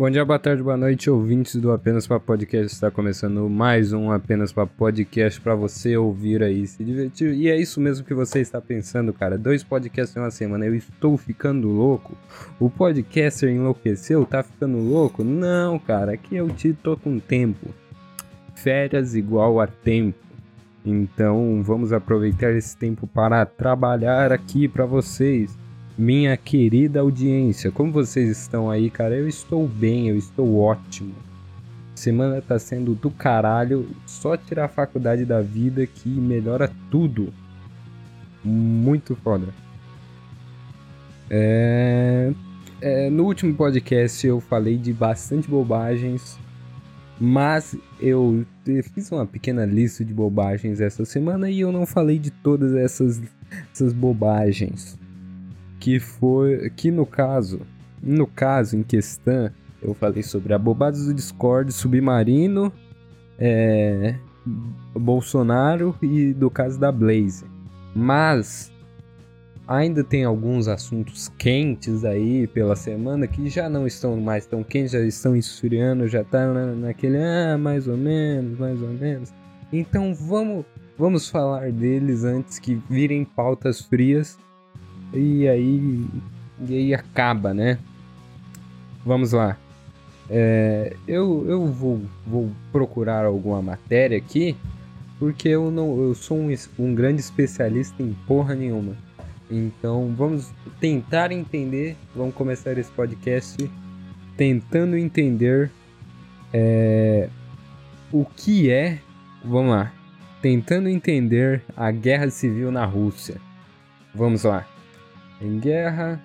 Bom dia, boa tarde, boa noite, ouvintes do Apenas para Podcast. Está começando mais um Apenas para Podcast para você ouvir aí, se divertir. E é isso mesmo que você está pensando, cara. Dois podcasts em uma semana. Eu estou ficando louco. O podcaster enlouqueceu? Tá ficando louco? Não, cara. Aqui eu te tô com tempo. Férias igual a tempo. Então vamos aproveitar esse tempo para trabalhar aqui para vocês minha querida audiência, como vocês estão aí, cara? Eu estou bem, eu estou ótimo. Semana tá sendo do caralho, só tirar a faculdade da vida que melhora tudo. Muito foda. É... É, no último podcast eu falei de bastante bobagens, mas eu fiz uma pequena lista de bobagens essa semana e eu não falei de todas essas, essas bobagens que foi que no caso, no caso em questão, eu falei sobre abobados do Discord, Submarino, é, Bolsonaro e do caso da Blaze. Mas ainda tem alguns assuntos quentes aí pela semana que já não estão mais tão quentes, já estão esfriando, já tá na, naquele ah, mais ou menos, mais ou menos. Então vamos vamos falar deles antes que virem pautas frias e aí, e aí acaba, né? Vamos lá. É, eu eu vou, vou procurar alguma matéria aqui, porque eu não eu sou um, um grande especialista em porra nenhuma. Então vamos tentar entender, vamos começar esse podcast tentando entender é, o que é, vamos lá, tentando entender a guerra civil na Rússia. Vamos lá em guerra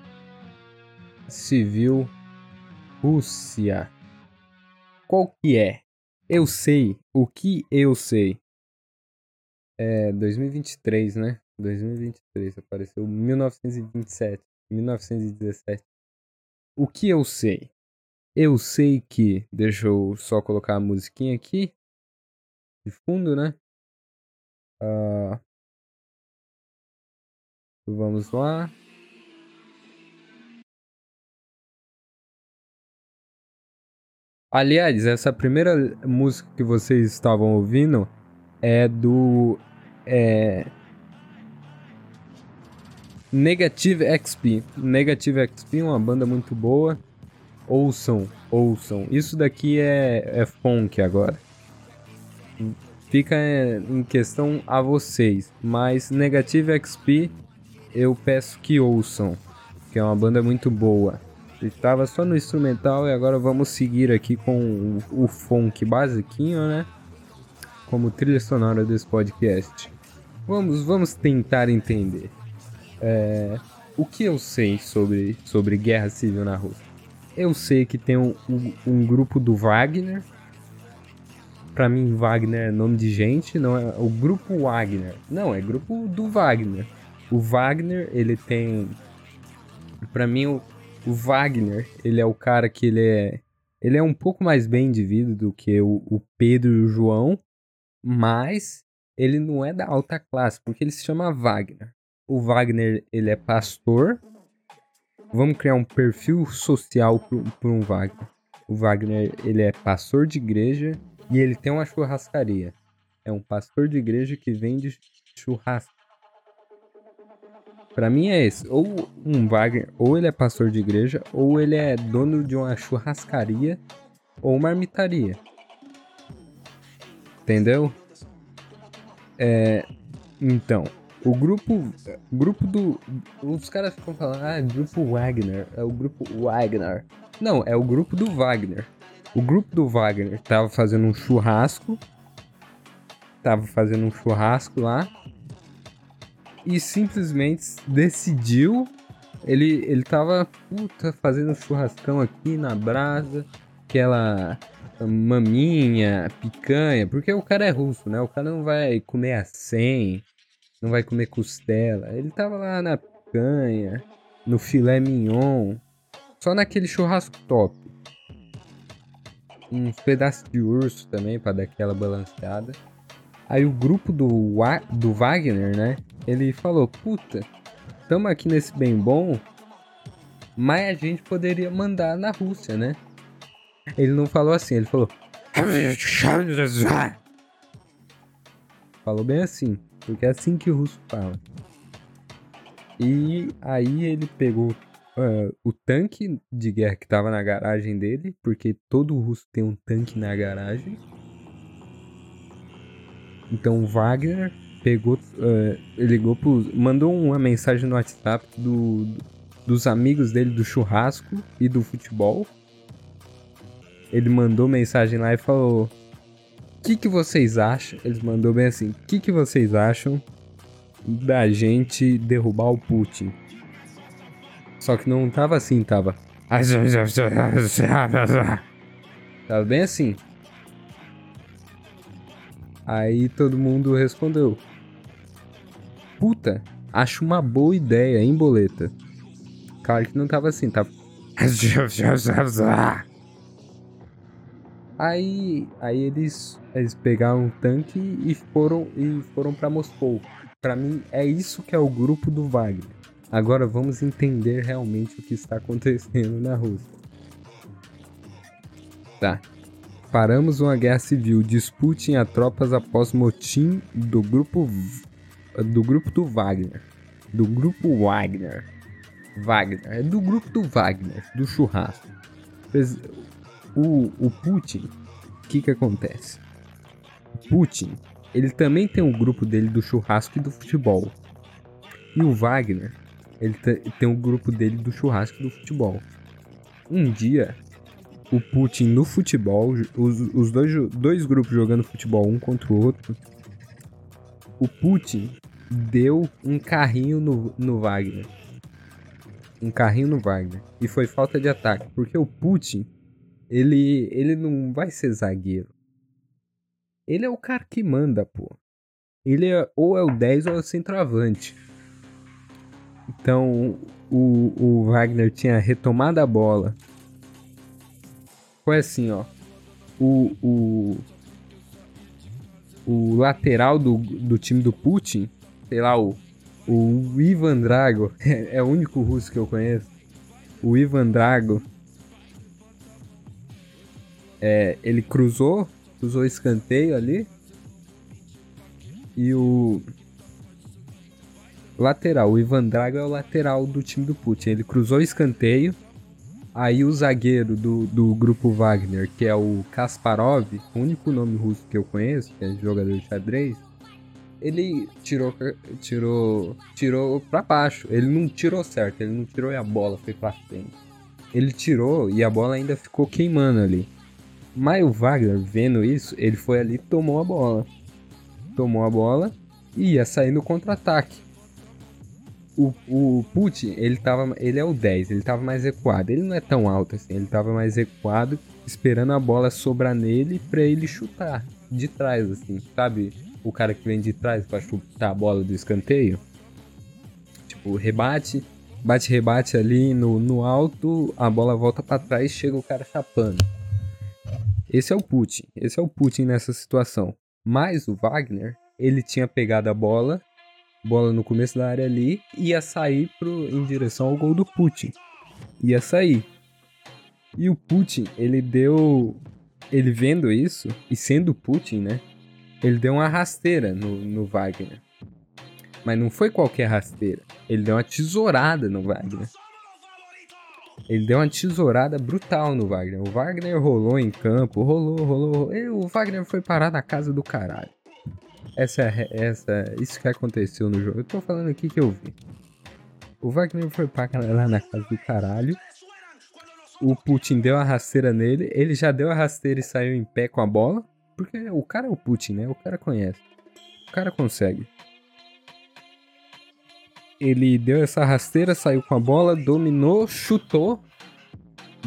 civil Rússia. Qual que é? Eu sei. O que eu sei? É 2023, né? 2023 apareceu 1927, 1917. O que eu sei? Eu sei que, deixa eu só colocar a musiquinha aqui de fundo, né? Uh, vamos lá. Aliás, essa primeira música que vocês estavam ouvindo é do. É, Negative XP. Negative XP é uma banda muito boa. Ouçam, ouçam. Isso daqui é, é funk agora. Fica em questão a vocês. Mas Negative XP eu peço que ouçam. Que é uma banda muito boa. Estava só no instrumental e agora vamos seguir aqui com o, o funk basiquinho, né? Como trilha sonora desse podcast. Vamos, vamos tentar entender. É, o que eu sei sobre, sobre guerra civil na Rússia? Eu sei que tem um, um, um grupo do Wagner. Para mim, Wagner é nome de gente, não é o grupo Wagner. Não, é grupo do Wagner. O Wagner, ele tem. Para mim, o, Wagner, ele é o cara que ele é. Ele é um pouco mais bem de vida do que o, o Pedro e o João, mas ele não é da alta classe, porque ele se chama Wagner. O Wagner, ele é pastor. Vamos criar um perfil social para um Wagner. O Wagner, ele é pastor de igreja e ele tem uma churrascaria. É um pastor de igreja que vende churrasco. Para mim é esse. Ou um Wagner, ou ele é pastor de igreja, ou ele é dono de uma churrascaria ou marmitaria. Entendeu? É, então, o grupo, grupo do, os caras ficam falando, ah, grupo Wagner, é o grupo Wagner. Não, é o grupo do Wagner. O grupo do Wagner tava fazendo um churrasco, tava fazendo um churrasco lá e simplesmente decidiu. Ele, ele tava puta, fazendo churrascão aqui na brasa, aquela maminha, picanha, porque o cara é russo, né? O cara não vai comer a 100, não vai comer costela. Ele tava lá na picanha, no filé mignon, só naquele churrasco top. Uns pedaços de urso também para dar aquela balanceada. Aí o grupo do, do Wagner, né? Ele falou: Puta, tamo aqui nesse bem bom, mas a gente poderia mandar na Rússia, né? Ele não falou assim, ele falou. Falou bem assim, porque é assim que o russo fala. E aí ele pegou uh, o tanque de guerra que tava na garagem dele, porque todo russo tem um tanque na garagem. Então o Wagner pegou, uh, ligou pro, mandou uma mensagem no WhatsApp do, dos amigos dele do churrasco e do futebol. Ele mandou mensagem lá e falou: "O que que vocês acham?" Eles mandou bem assim: "O que que vocês acham da gente derrubar o Putin?" Só que não tava assim, tava. Tava bem assim. Aí todo mundo respondeu: Puta, acho uma boa ideia, hein, boleta? Claro que não tava assim, tava. Aí, aí eles, eles pegaram um tanque e foram e foram para Moscou. Para mim é isso que é o grupo do Wagner. Agora vamos entender realmente o que está acontecendo na Rússia. Tá. Paramos uma guerra civil. Disputem a tropas após motim do grupo do grupo do Wagner. Do grupo Wagner. Wagner. É do grupo do Wagner, do churrasco. O, o Putin, o que que acontece? Putin, ele também tem um grupo dele do churrasco e do futebol. E o Wagner, ele tem um grupo dele do churrasco e do futebol. Um dia, o Putin no futebol, os, os dois, dois grupos jogando futebol um contra o outro, o Putin deu um carrinho no, no Wagner. Um carrinho no Wagner. E foi falta de ataque. Porque o Putin, ele, ele não vai ser zagueiro. Ele é o cara que manda, pô. Ele é, ou é o 10 ou é o centroavante. Então, o, o Wagner tinha retomado a bola. Foi assim, ó. O, o, o lateral do, do time do Putin sei lá, o, o Ivan Drago, é, o único russo que eu conheço. O Ivan Drago, é, ele cruzou, cruzou escanteio ali. E o lateral, o Ivan Drago é o lateral do time do Putin. Ele cruzou escanteio. Aí o zagueiro do, do grupo Wagner, que é o Kasparov, o único nome russo que eu conheço, que é jogador de xadrez, ele tirou, tirou, tirou pra baixo. Ele não tirou certo, ele não tirou e a bola foi pra frente. Ele tirou e a bola ainda ficou queimando ali. Mas o Wagner, vendo isso, ele foi ali tomou a bola. Tomou a bola e ia sair no contra-ataque. O, o Putin, ele, tava, ele é o 10, ele tava mais recuado. Ele não é tão alto assim, ele tava mais recuado, esperando a bola sobrar nele pra ele chutar de trás, assim, sabe? o cara que vem de trás pra chutar a bola do escanteio. Tipo, rebate, bate, rebate ali no, no alto, a bola volta para trás chega o cara chapando. Esse é o Putin, esse é o Putin nessa situação. Mas o Wagner, ele tinha pegado a bola, bola no começo da área ali, ia sair pro, em direção ao gol do Putin. Ia sair. E o Putin, ele deu. Ele vendo isso, e sendo Putin, né? Ele deu uma rasteira no, no Wagner. Mas não foi qualquer rasteira. Ele deu uma tesourada no Wagner. Ele deu uma tesourada brutal no Wagner. O Wagner rolou em campo, rolou, rolou. E o Wagner foi parar na casa do caralho. Essa é essa, isso que aconteceu no jogo. Eu tô falando aqui que eu vi. O Wagner foi parar lá na casa do caralho. O Putin deu a rasteira nele. Ele já deu a rasteira e saiu em pé com a bola. Porque o cara é o Putin, né? O cara conhece. O cara consegue. Ele deu essa rasteira, saiu com a bola, dominou, chutou.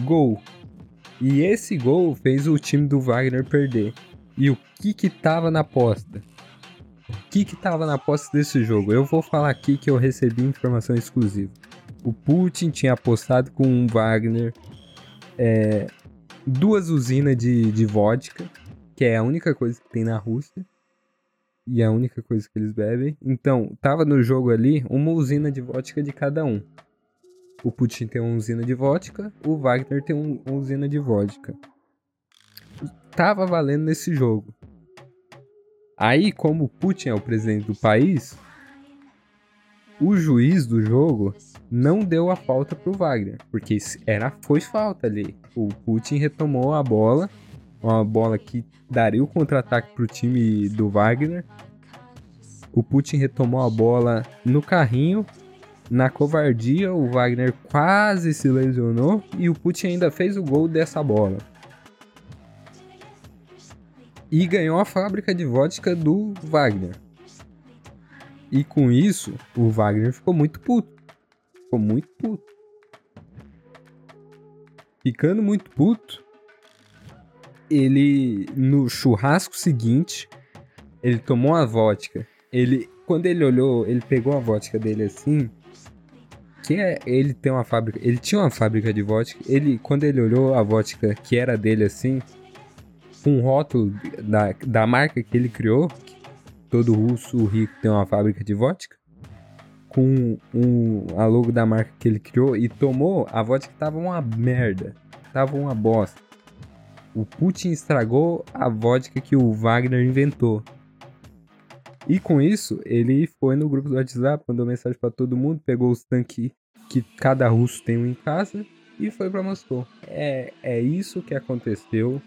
Gol. E esse gol fez o time do Wagner perder. E o que que tava na aposta? O que que tava na aposta desse jogo? Eu vou falar aqui que eu recebi informação exclusiva. O Putin tinha apostado com o Wagner é, duas usinas de, de vodka que é a única coisa que tem na Rússia e é a única coisa que eles bebem. Então, tava no jogo ali uma usina de vodka de cada um. O Putin tem uma usina de vodka, o Wagner tem um, uma usina de vodka. tava valendo nesse jogo. Aí, como o Putin é o presidente do país, o juiz do jogo não deu a falta pro Wagner, porque era foi falta ali. O Putin retomou a bola, uma bola que daria o contra-ataque pro time do Wagner. O Putin retomou a bola no carrinho, na covardia, o Wagner quase se lesionou e o Putin ainda fez o gol dessa bola e ganhou a fábrica de vodka do Wagner. E com isso, o Wagner ficou muito puto. Ficou muito puto. Ficando muito puto, ele no churrasco seguinte, ele tomou a vodka. Ele quando ele olhou, ele pegou a vodka dele assim, que é, ele tem uma fábrica, ele tinha uma fábrica de vodka. Ele quando ele olhou a vodka que era dele assim, um rótulo da, da marca que ele criou, que todo russo rico tem uma fábrica de vodka, com um, a logo da marca que ele criou e tomou, a vodka tava uma merda, tava uma bosta. O Putin estragou a vodka que o Wagner inventou. E com isso, ele foi no grupo do WhatsApp, mandou mensagem para todo mundo, pegou os tanques que cada russo tem um em casa e foi para Moscou. É, é isso que aconteceu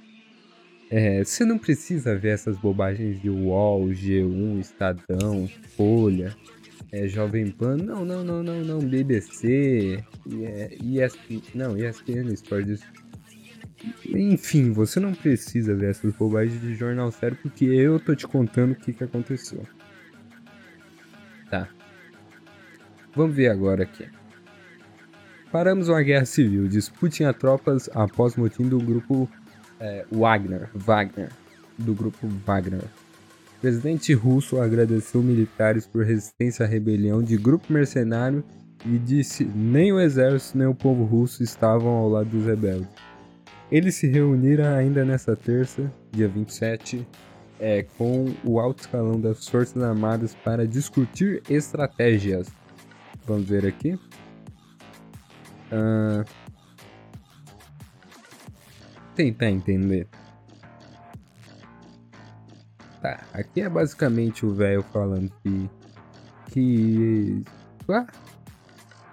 é, você não precisa ver essas bobagens de UOL, G1, Estadão, Folha, é, Jovem Pan. Não, não, não, não, não. BBC, ESPN, não, ESPN Sports. Enfim, você não precisa ver essas bobagens de jornal sério porque eu tô te contando o que, que aconteceu. Tá. Vamos ver agora aqui. Paramos uma guerra civil. Disputem a tropas após motim do grupo é, Wagner, Wagner, do grupo Wagner. O presidente russo agradeceu militares por resistência à rebelião de grupo mercenário e disse nem o exército nem o povo russo estavam ao lado dos rebeldes. Eles se reuniram ainda nesta terça, dia 27, é, com o alto escalão das Forças Armadas para discutir estratégias. Vamos ver aqui. Uh, tentar entender. Tá, aqui é basicamente o velho falando que. que. Ah,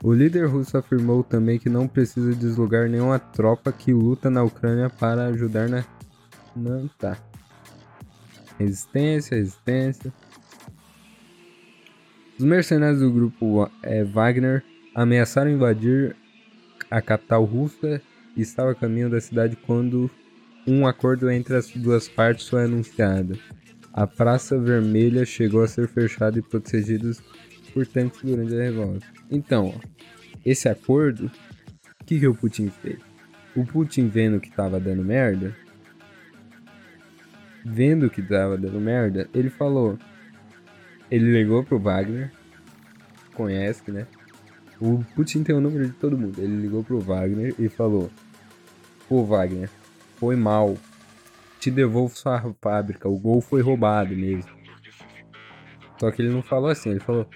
o líder russo afirmou também que não precisa deslocar nenhuma tropa que luta na Ucrânia para ajudar na. Não tá. Resistência, resistência. Os mercenários do grupo é, Wagner ameaçaram invadir a capital russa estava a caminho da cidade quando um acordo entre as duas partes foi anunciado. A Praça Vermelha chegou a ser fechada e protegida por tanques durante a revolta. Então, ó, esse acordo, o que, que o Putin fez? O Putin vendo que estava dando merda, vendo que estava dando merda, ele falou, ele ligou pro Wagner, conhece, né? O Putin tem o número de todo mundo. Ele ligou pro Wagner e falou: Pô, Wagner, foi mal. Te devolvo sua fábrica. O gol foi roubado mesmo. Só que ele não falou assim, ele falou.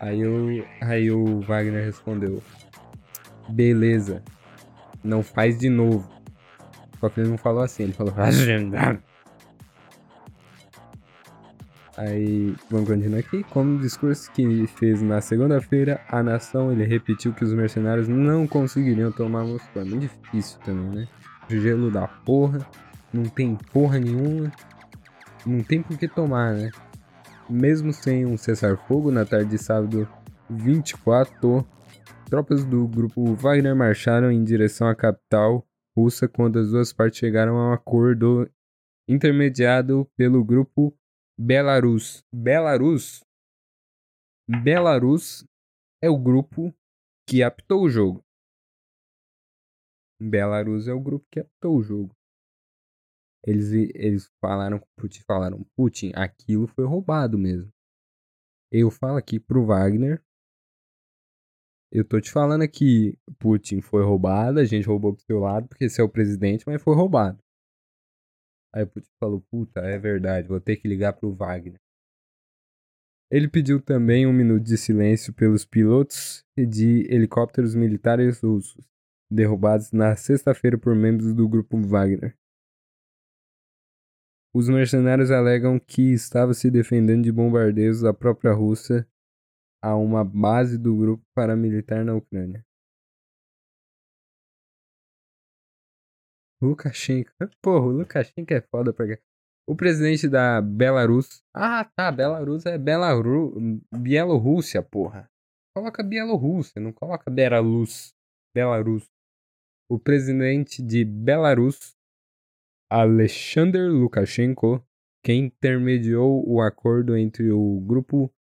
Aí o, aí o Wagner respondeu: Beleza, não faz de novo. Só que ele não falou assim, ele falou. Aí, vamos continuar aqui. Como discurso que fez na segunda-feira, a nação ele repetiu que os mercenários não conseguiriam tomar Moscou. É muito difícil também, né? Gelo da porra, não tem porra nenhuma, não tem por que tomar, né? Mesmo sem um cessar-fogo, na tarde de sábado 24, tropas do grupo Wagner marcharam em direção à capital russa quando as duas partes chegaram a um acordo intermediado pelo grupo Belarus. Belarus. Belarus é o grupo que apitou o jogo. Belarus é o grupo que apitou o jogo. Eles, eles falaram Putin, falaram, Putin, aquilo foi roubado mesmo. Eu falo aqui pro Wagner. Eu tô te falando aqui, Putin foi roubado, a gente roubou pro seu lado, porque você é o presidente, mas foi roubado. Aí o Putin falou: Puta, é verdade, vou ter que ligar pro Wagner. Ele pediu também um minuto de silêncio pelos pilotos de helicópteros militares russos derrubados na sexta-feira por membros do grupo Wagner. Os mercenários alegam que estava se defendendo de bombardeios da própria Rússia a uma base do grupo paramilitar na Ucrânia. Lukashenko. Porra, o Lukashenko é foda pra. O presidente da Belarus. Ah, tá. Belarus é Belaru... Bielorrússia, porra. Coloca Bielorrússia, não coloca Belarus. Belarus. O presidente de Belarus, Alexander Lukashenko, quem intermediou o acordo entre o grupo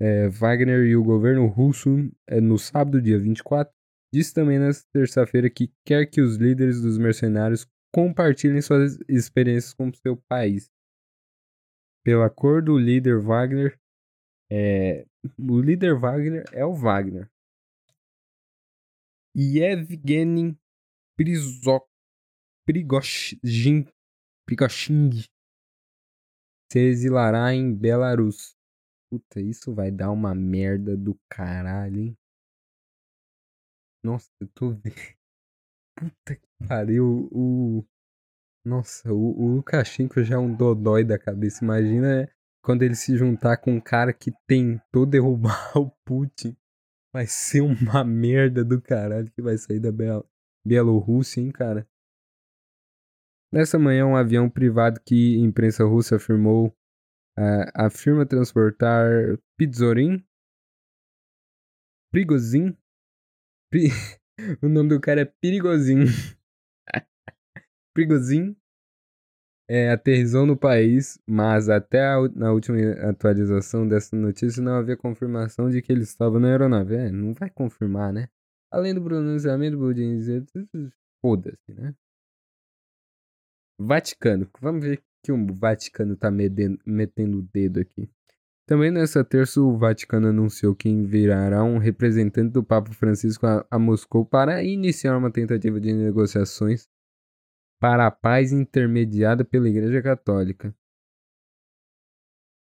é, Wagner e o governo russo é, no sábado, dia 24, disse também na terça-feira que quer que os líderes dos mercenários compartilhem suas experiências com seu país. Pelo acordo, o líder Wagner é, o líder Wagner é o Wagner. Yevgeny Prizok, Prigozhin, Prigozhin se exilará em Belarus. Puta, isso vai dar uma merda do caralho, hein? Nossa, eu tô vendo. Puta que pariu. O. Nossa, o, o Lukashenko já é um dodói da cabeça. Imagina quando ele se juntar com um cara que tentou derrubar o Putin. Vai ser uma merda do caralho que vai sair da Bel Bielorrússia, hein, cara? Nessa manhã, um avião privado que a imprensa russa afirmou uh, afirma transportar Pidzorin, Prigozin, Pri... o nome do cara é Perigozinho. Prigozin é, aterrizou no país, mas até a, na última atualização dessa notícia não havia confirmação de que ele estava na aeronave. É, não vai confirmar, né? Além do pronunciamento, Budin dizer. Foda-se, né? Vaticano. Vamos ver que o Vaticano tá metendo o dedo aqui. Também nessa terça, o Vaticano anunciou que enviará um representante do Papa Francisco a, a Moscou para iniciar uma tentativa de negociações para a paz intermediada pela Igreja Católica.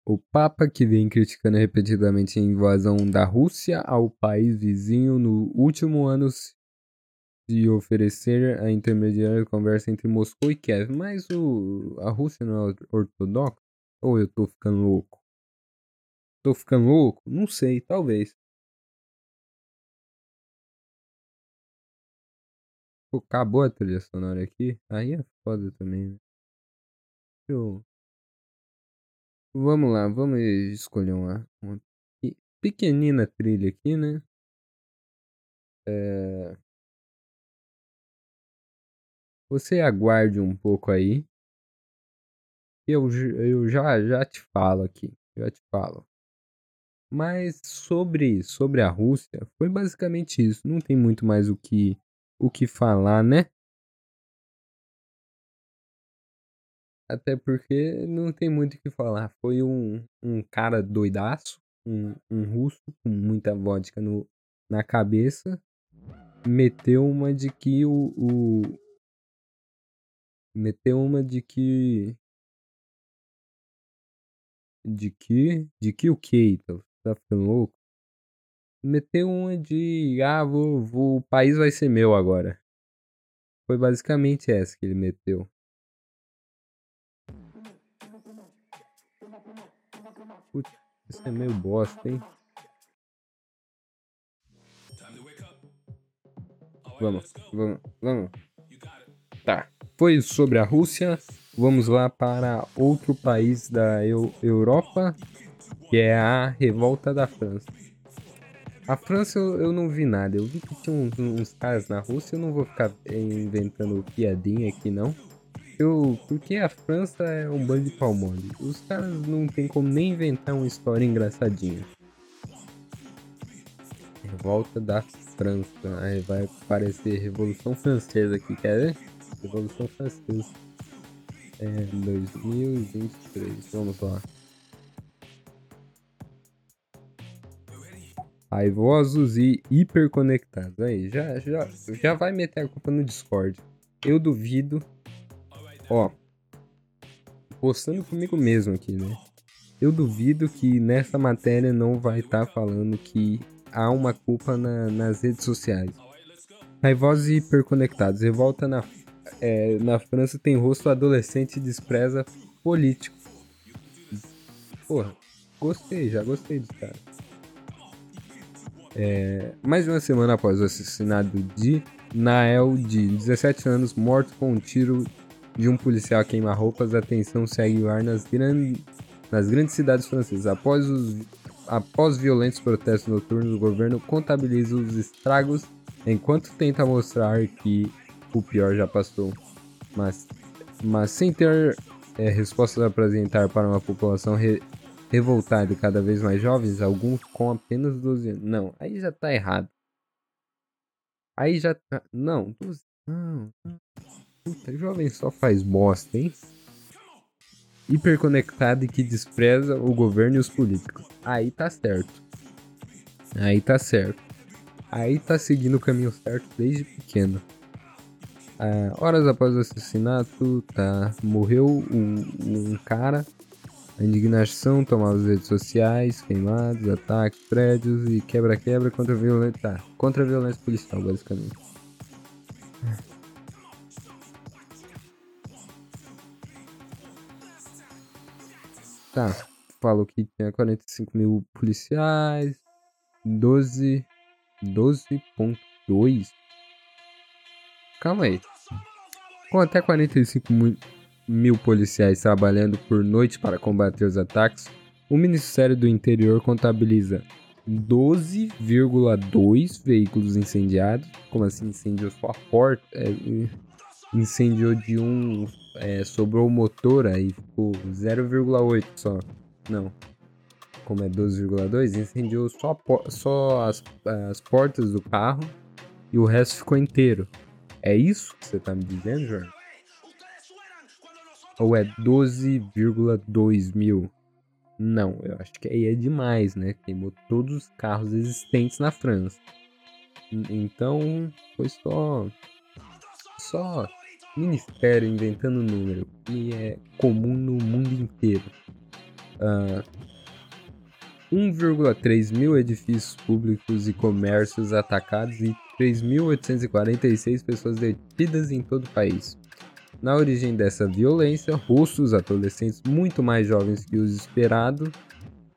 O Papa, que vem criticando repetidamente a invasão da Rússia ao país vizinho no último ano, se oferecer a intermediar a conversa entre Moscou e Kiev. Mas o, a Rússia não é ortodoxa? Ou eu tô ficando louco? Tô ficando louco? Não sei, talvez. Pô, acabou a trilha sonora aqui. Aí é foda também, né? Eu... Vamos lá, vamos escolher uma, uma pequenina trilha aqui, né? É... Você aguarde um pouco aí. Eu, eu já, já te falo aqui. Já te falo. Mas sobre, sobre a Rússia, foi basicamente isso. Não tem muito mais o que o que falar, né? Até porque não tem muito o que falar. Foi um, um cara doidaço, um, um russo com muita vodka no, na cabeça. Meteu uma de que o, o. Meteu uma de que. De que. De que o então? Tá ficando louco? meteu uma de ah, vou, vou, o país vai ser meu agora. Foi basicamente essa que ele meteu. Putz, isso é meio bosta, hein? Vamos, vamos, vamos. Tá. Foi sobre a Rússia. Vamos lá para outro país da Eu Europa, que é a revolta da França. A França eu, eu, não vi nada. Eu vi que tinha uns, uns, caras na Rússia. Eu não vou ficar inventando piadinha aqui, não. Eu, porque a França é um bando de pau mole. Os caras não tem como nem inventar uma história engraçadinha. Revolta da França. Aí vai aparecer Revolução Francesa aqui, quer ver? Revolução Francesa. É 2023. Vamos lá. Raivosos e hiperconectados. Aí, já, já, já vai meter a culpa no Discord. Eu duvido. Ó, postando comigo mesmo aqui, né? Eu duvido que nessa matéria não vai estar tá falando que há uma culpa na, nas redes sociais. Raivosos e hiperconectados. Revolta na, é, na França tem rosto adolescente e despreza político. Porra, gostei, já gostei dos caras. É, mais de uma semana após o assassinato de Nael, de 17 anos, morto com um tiro de um policial a queima-roupas, a tensão segue o ar nas, gran... nas grandes cidades francesas. Após, os... após violentos protestos noturnos, o governo contabiliza os estragos enquanto tenta mostrar que o pior já passou. Mas, mas sem ter é, respostas a apresentar para uma população re revoltada e cada vez mais jovens, alguns com apenas 12 anos. Não, aí já tá errado. Aí já tá. Não, 12. Não. Puta, jovem só faz bosta, hein? Hiperconectado e que despreza o governo e os políticos. Aí tá certo. Aí tá certo. Aí tá seguindo o caminho certo desde pequeno. Ah, horas após o assassinato, tá, morreu um, um cara. A indignação tomava as redes sociais, queimados, ataques, prédios e quebra-quebra contra a violência. Tá, contra a violência policial, basicamente. Tá, falou que tinha 45 mil policiais, 12, 12.2 Calma aí. Com até 45 mil policiais trabalhando por noite para combater os ataques, o Ministério do Interior contabiliza 12,2 veículos incendiados. Como assim incendiou só a porta? É, incendiou de um. É, sobrou o motor, aí ficou 0,8 só. Não. Como é 12,2, incendiou só, só as, as portas do carro e o resto ficou inteiro. É isso que você tá me dizendo, Jorge? Ou é 12,2 mil? Não, eu acho que aí é demais, né? Queimou todos os carros existentes na França. Então, foi só. Só ministério inventando número, que é comum no mundo inteiro. Uh, ah, 1,3 mil edifícios públicos e comércios atacados e 3.846 pessoas detidas em todo o país. Na origem dessa violência, russos, adolescentes muito mais jovens que os esperado,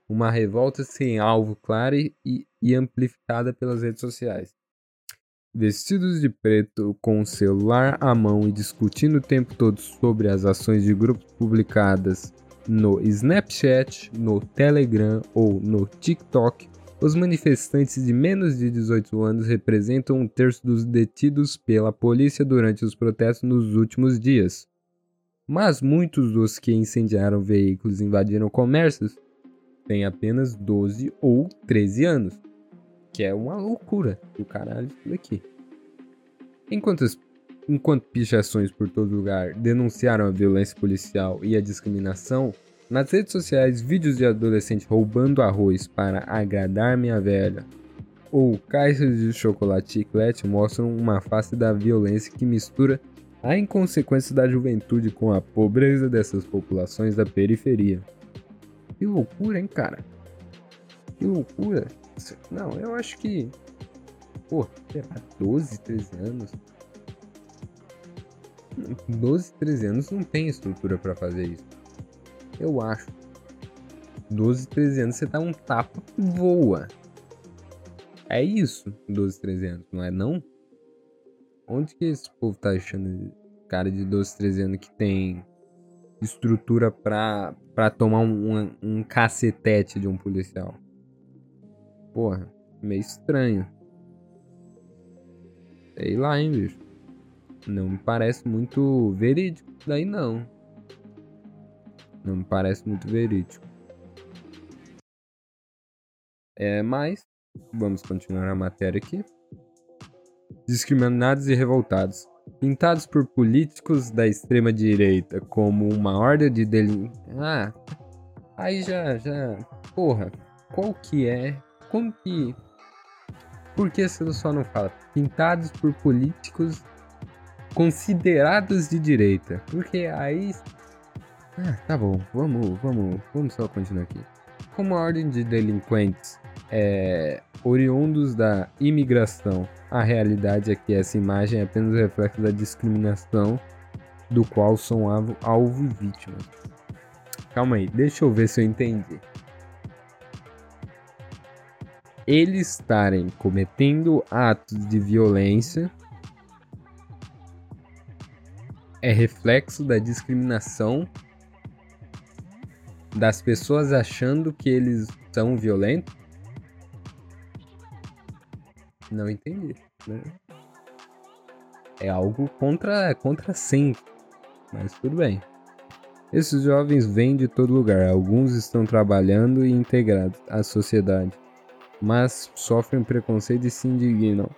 uma revolta sem alvo claro e, e amplificada pelas redes sociais. Vestidos de preto, com o celular à mão e discutindo o tempo todo sobre as ações de grupos publicadas no Snapchat, no Telegram ou no TikTok, os manifestantes de menos de 18 anos representam um terço dos detidos pela polícia durante os protestos nos últimos dias. Mas muitos dos que incendiaram veículos e invadiram comércios têm apenas 12 ou 13 anos, que é uma loucura do caralho isso daqui. Enquanto, enquanto pichações por todo lugar denunciaram a violência policial e a discriminação, nas redes sociais, vídeos de adolescente roubando arroz para agradar minha velha ou caixas de chocolate chiclete mostram uma face da violência que mistura a inconsequência da juventude com a pobreza dessas populações da periferia. Que loucura, hein, cara? Que loucura. Não, eu acho que. Pô, será 12, 13 anos? 12, 13 anos não tem estrutura para fazer isso. Eu acho. 12, 13 anos você dá um tapa, voa. É isso, 12, 13 anos, não é não? Onde que esse povo tá achando cara de 12, 13 anos que tem estrutura pra, pra tomar um, um, um cacetete de um policial? Porra, meio estranho. Sei lá, hein, bicho. Não me parece muito verídico daí não. Não me parece muito verídico. É, mas vamos continuar a matéria aqui. Discriminados e revoltados. Pintados por políticos da extrema direita como uma ordem de delin... Ah, aí já, já... Porra, qual que é? Como que... Por que você só não fala? Pintados por políticos considerados de direita. Porque aí ah, tá bom, vamos, vamos, vamos só continuar aqui. Como a ordem de delinquentes é, oriundos da imigração. A realidade é que essa imagem é apenas reflexo da discriminação do qual são alvo, alvo e vítima. Calma aí, deixa eu ver se eu entendi. Eles estarem cometendo atos de violência é reflexo da discriminação das pessoas achando que eles são violentos? Não entendi. Né? É algo contra contra sim, mas tudo bem. Esses jovens vêm de todo lugar. Alguns estão trabalhando e integrados à sociedade, mas sofrem preconceito e se indignam.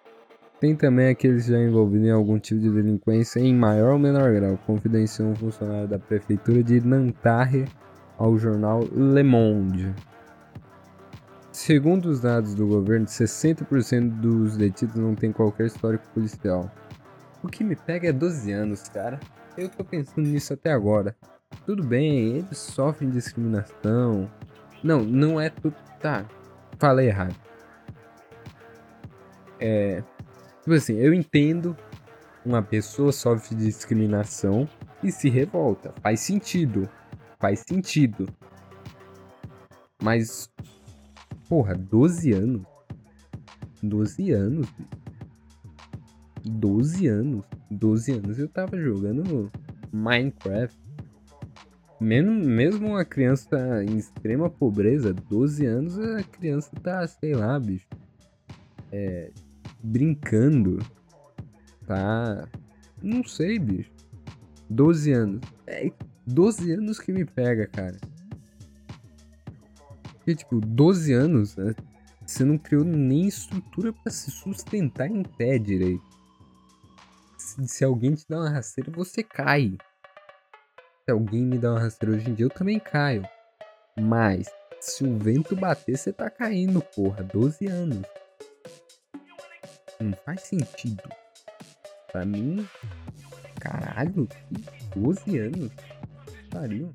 Tem também aqueles já envolvidos em algum tipo de delinquência em maior ou menor grau, confidenciou um funcionário da prefeitura de Nantarre ao jornal Le Monde. Segundo os dados do governo, 60% dos detidos não tem qualquer histórico policial. O que me pega é 12 anos, cara. Eu tô pensando nisso até agora. Tudo bem, eles sofrem discriminação. Não, não é tudo. Tá, falei errado. É. Tipo assim, eu entendo uma pessoa sofre discriminação e se revolta. Faz sentido. Faz sentido. Mas. Porra, 12 anos. 12 anos. 12 anos. 12 anos eu tava jogando Minecraft. Mesmo, uma criança em extrema pobreza, 12 anos, a criança tá, sei lá, bicho. É, brincando. Tá. Não sei, bicho. 12 anos. É 12 anos que me pega, cara. Porque, tipo, 12 anos, né? você não criou nem estrutura para se sustentar em pé direito. Se, se, alguém te dá uma rasteira, você cai. Se alguém me dá uma rasteira hoje em dia, eu também caio. Mas, se o vento bater, você tá caindo, porra. 12 anos. Não faz sentido. Pra mim, caralho, 12 anos. Pariu.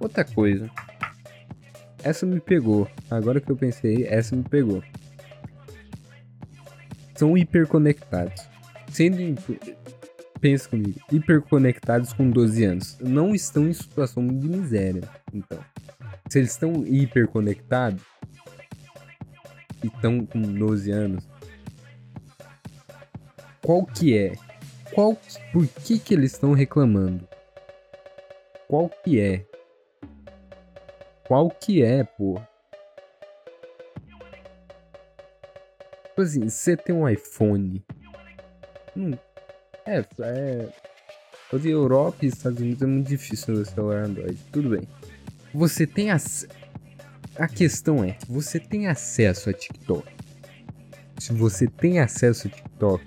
Outra coisa. Essa me pegou. Agora que eu pensei, essa me pegou. São hiperconectados. Sendo. Pensa comigo. Hiperconectados com 12 anos. Não estão em situação de miséria. Então. Se eles estão hiperconectados. E estão com 12 anos. Qual que é? Qual, por que que eles estão reclamando? Qual que é? Qual que é, pô? Tipo assim, você tem um iPhone. Hum, é, é. Fazer Europa e Estados Unidos é muito difícil no celular Android. Tudo bem. Você tem acesso. A questão é, você tem acesso a TikTok. Se você tem acesso a TikTok,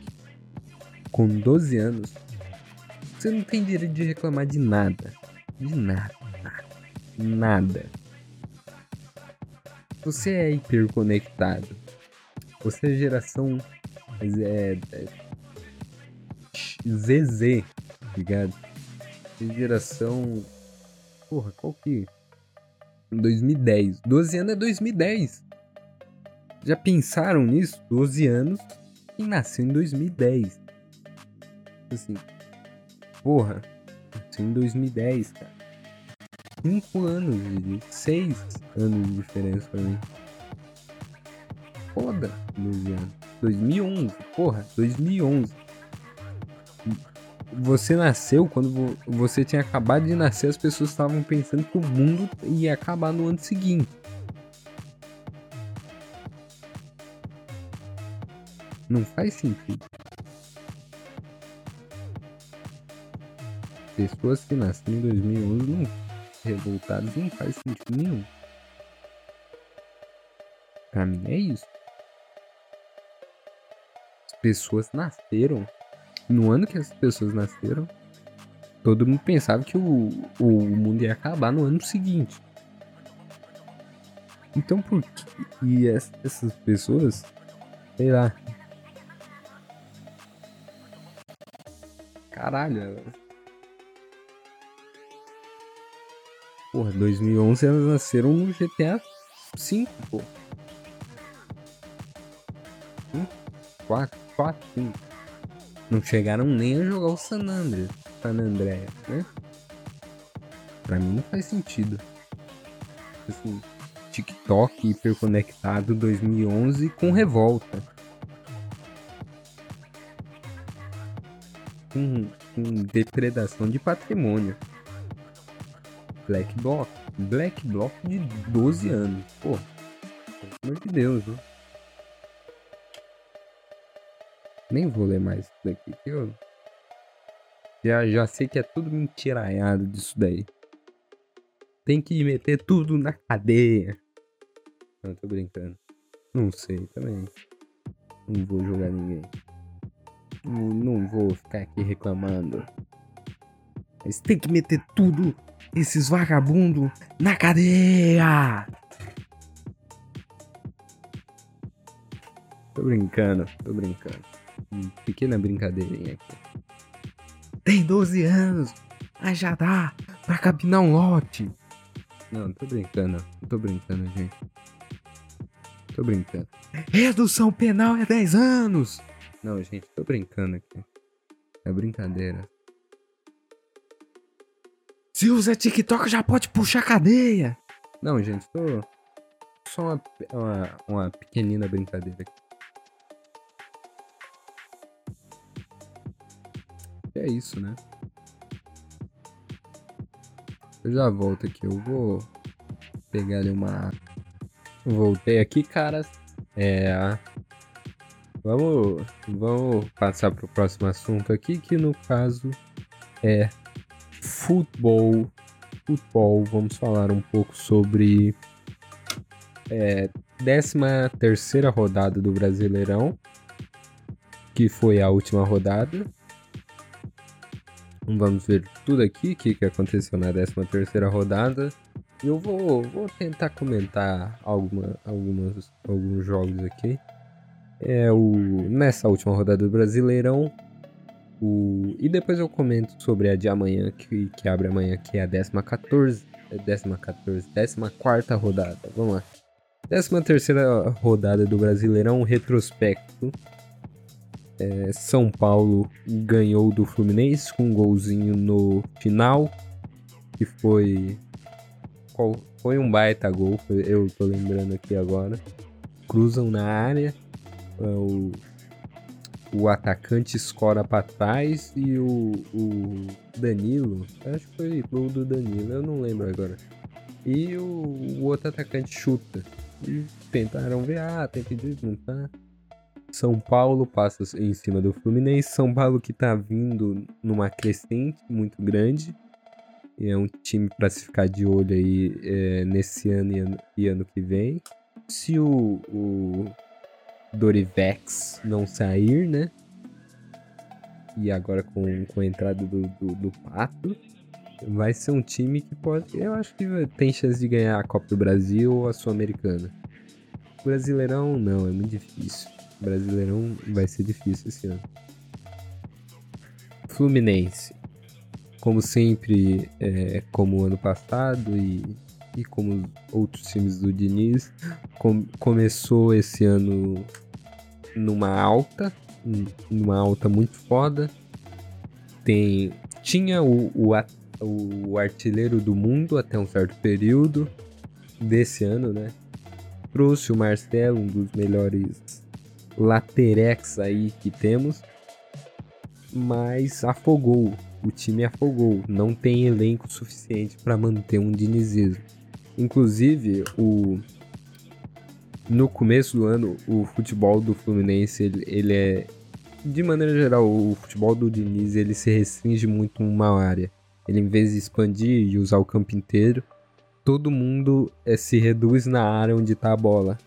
com 12 anos, você não tem direito de reclamar de nada. De nada. Nada. Você é hiperconectado. Você é geração. É, é, ZZ, ligado? Geração. Porra, qual que? 2010. 12 anos é 2010. Já pensaram nisso? 12 anos e nasceu em 2010 assim, porra, isso em 2010, cara. 5 anos, de 6 anos de diferença pra mim. Foda, 12 anos. 2011, porra, 2011. Você nasceu quando você tinha acabado de nascer, as pessoas estavam pensando que o mundo ia acabar no ano seguinte. Não faz sentido. pessoas que nasceram em 2011 não revoltadas não faz sentido nenhum. Pra mim é isso. As pessoas nasceram. No ano que as pessoas nasceram, todo mundo pensava que o, o mundo ia acabar no ano seguinte. Então por que. E essas pessoas, sei lá. Caralho, Porra, 2011 elas nasceram no GTA 5, pô. 5, 4, 4, 5. Não chegaram nem a jogar o San Andreas, San Andreas, né? Pra mim não faz sentido. Assim, TikTok hiperconectado 2011 com revolta. Com, com depredação de patrimônio. Black Block. Black Block de 12 anos. Pô, pelo amor de Deus, né? Nem vou ler mais isso daqui, que eu já, já sei que é tudo mentiraiado disso daí. Tem que meter tudo na cadeia. Não, tô brincando. Não sei também. Não vou jogar ninguém. Não, não vou ficar aqui reclamando. Mas tem que meter tudo, esses vagabundos, na cadeia! Tô brincando, tô brincando pequena brincadeirinha aqui. Tem 12 anos, mas já dá pra capinar um lote. Não, tô brincando, tô brincando, gente. Tô brincando. Redução penal é 10 anos! Não, gente, tô brincando aqui. É brincadeira. Se usa TikTok já pode puxar cadeia! Não, gente, tô. Só uma, uma, uma pequenina brincadeira aqui. é isso, né? Eu já volto aqui. Eu vou pegar ali uma. Voltei aqui, caras. É. Vamos, vamos passar para o próximo assunto aqui, que no caso é futebol. Futebol. Vamos falar um pouco sobre é, 13 terceira rodada do Brasileirão, que foi a última rodada. Vamos ver tudo aqui, o que, que aconteceu na 13 terceira rodada. Eu vou, vou tentar comentar alguma, algumas, alguns jogos aqui. É o, nessa última rodada do Brasileirão. O, e depois eu comento sobre a de amanhã, que, que abre amanhã, que é a 14. 14, 14 rodada. Vamos lá. 13 terceira rodada do Brasileirão, retrospecto. É, São Paulo ganhou do Fluminense com um golzinho no final, que foi. Qual, foi um baita gol, eu tô lembrando aqui agora. Cruzam na área, é, o, o atacante escora para trás e o, o Danilo, acho que foi gol do Danilo, eu não lembro agora. E o, o outro atacante chuta. E tentaram ver, ah, tem que desmontar. São Paulo passa em cima do Fluminense. São Paulo que tá vindo numa crescente muito grande. E é um time para se ficar de olho aí é, nesse ano e, ano e, ano que vem. Se o, o Dorivex não sair, né? E agora com, com a entrada do, do, do Pato, vai ser um time que pode. Eu acho que tem chance de ganhar a Copa do Brasil ou a Sul-Americana. Brasileirão, não, é muito difícil. Brasileirão vai ser difícil esse ano. Fluminense. Como sempre, é, como ano passado e, e como outros times do Diniz, com, começou esse ano numa alta, numa alta muito foda. Tem, tinha o, o, o artilheiro do mundo até um certo período desse ano, né? Trouxe o Marcelo, um dos melhores laterex aí que temos, mas afogou. O time afogou, não tem elenco suficiente para manter um dinizismo. Inclusive, o no começo do ano, o futebol do Fluminense, ele, ele é de maneira geral, o futebol do Diniz, ele se restringe muito em uma área. Ele em vez de expandir e usar o campo inteiro, todo mundo é, se reduz na área onde está a bola.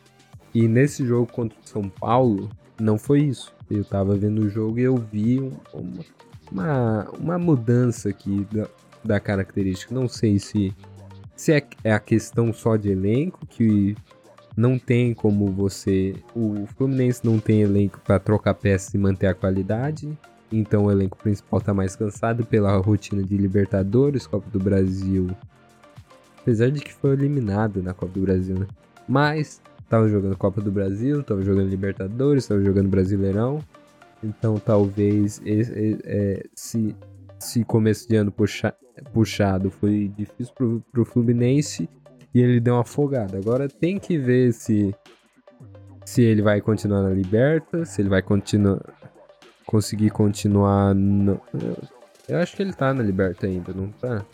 E nesse jogo contra o São Paulo, não foi isso. Eu tava vendo o jogo e eu vi uma, uma, uma mudança aqui da, da característica. Não sei se, se é, é a questão só de elenco, que não tem como você. O Fluminense não tem elenco para trocar peças e manter a qualidade. Então o elenco principal tá mais cansado pela rotina de Libertadores, Copa do Brasil. Apesar de que foi eliminado na Copa do Brasil, né? Mas tava jogando Copa do Brasil, tava jogando Libertadores, tava jogando Brasileirão. Então talvez esse, é, se, se começo de ano puxa, puxado foi difícil pro, pro Fluminense e ele deu uma afogada. Agora tem que ver se se ele vai continuar na Liberta, se ele vai continuar conseguir continuar no... Eu acho que ele tá na Liberta ainda, não tá?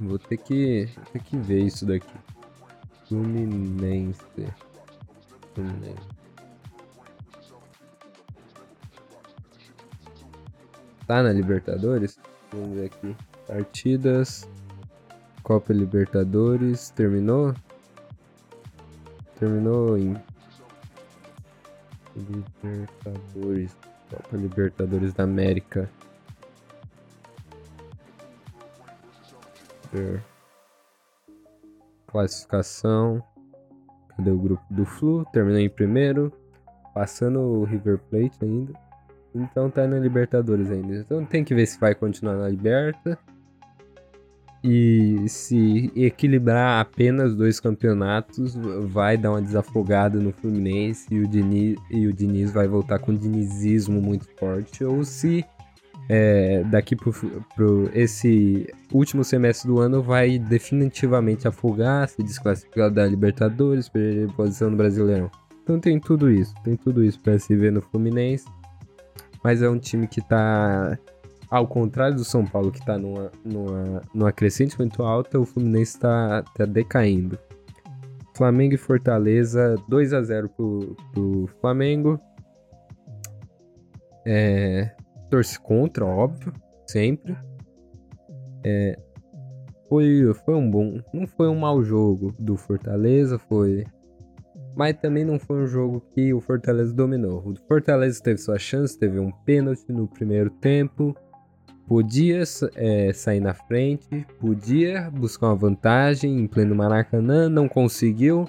Vou ter que, ter que ver isso daqui. Fluminense. Fluminense. Tá na Libertadores? Vamos ver aqui. Partidas. Copa Libertadores. Terminou? Terminou em. Libertadores. Copa Libertadores da América. Classificação. Cadê o grupo do Flu? Terminou em primeiro. Passando o River Plate ainda. Então tá na Libertadores ainda. Então tem que ver se vai continuar na Liberta. E se equilibrar apenas dois campeonatos, vai dar uma desafogada no Fluminense e o Diniz, e o Diniz vai voltar com um dinizismo muito forte. Ou se é, daqui pro, pro esse último semestre do ano vai definitivamente afogar, se desclassificar da Libertadores, perder posição no Brasileirão. Então tem tudo isso, tem tudo isso para se ver no Fluminense. Mas é um time que tá ao contrário do São Paulo, que está numa, numa, numa crescente muito alta, o Fluminense está tá decaindo. Flamengo e Fortaleza, 2 a 0 pro, pro Flamengo. É, torce contra, óbvio, sempre. É, foi, foi um bom. Não foi um mau jogo do Fortaleza, foi. Mas também não foi um jogo que o Fortaleza dominou. O Fortaleza teve sua chance, teve um pênalti no primeiro tempo. Podia é, sair na frente, podia buscar uma vantagem em pleno Maracanã, não conseguiu.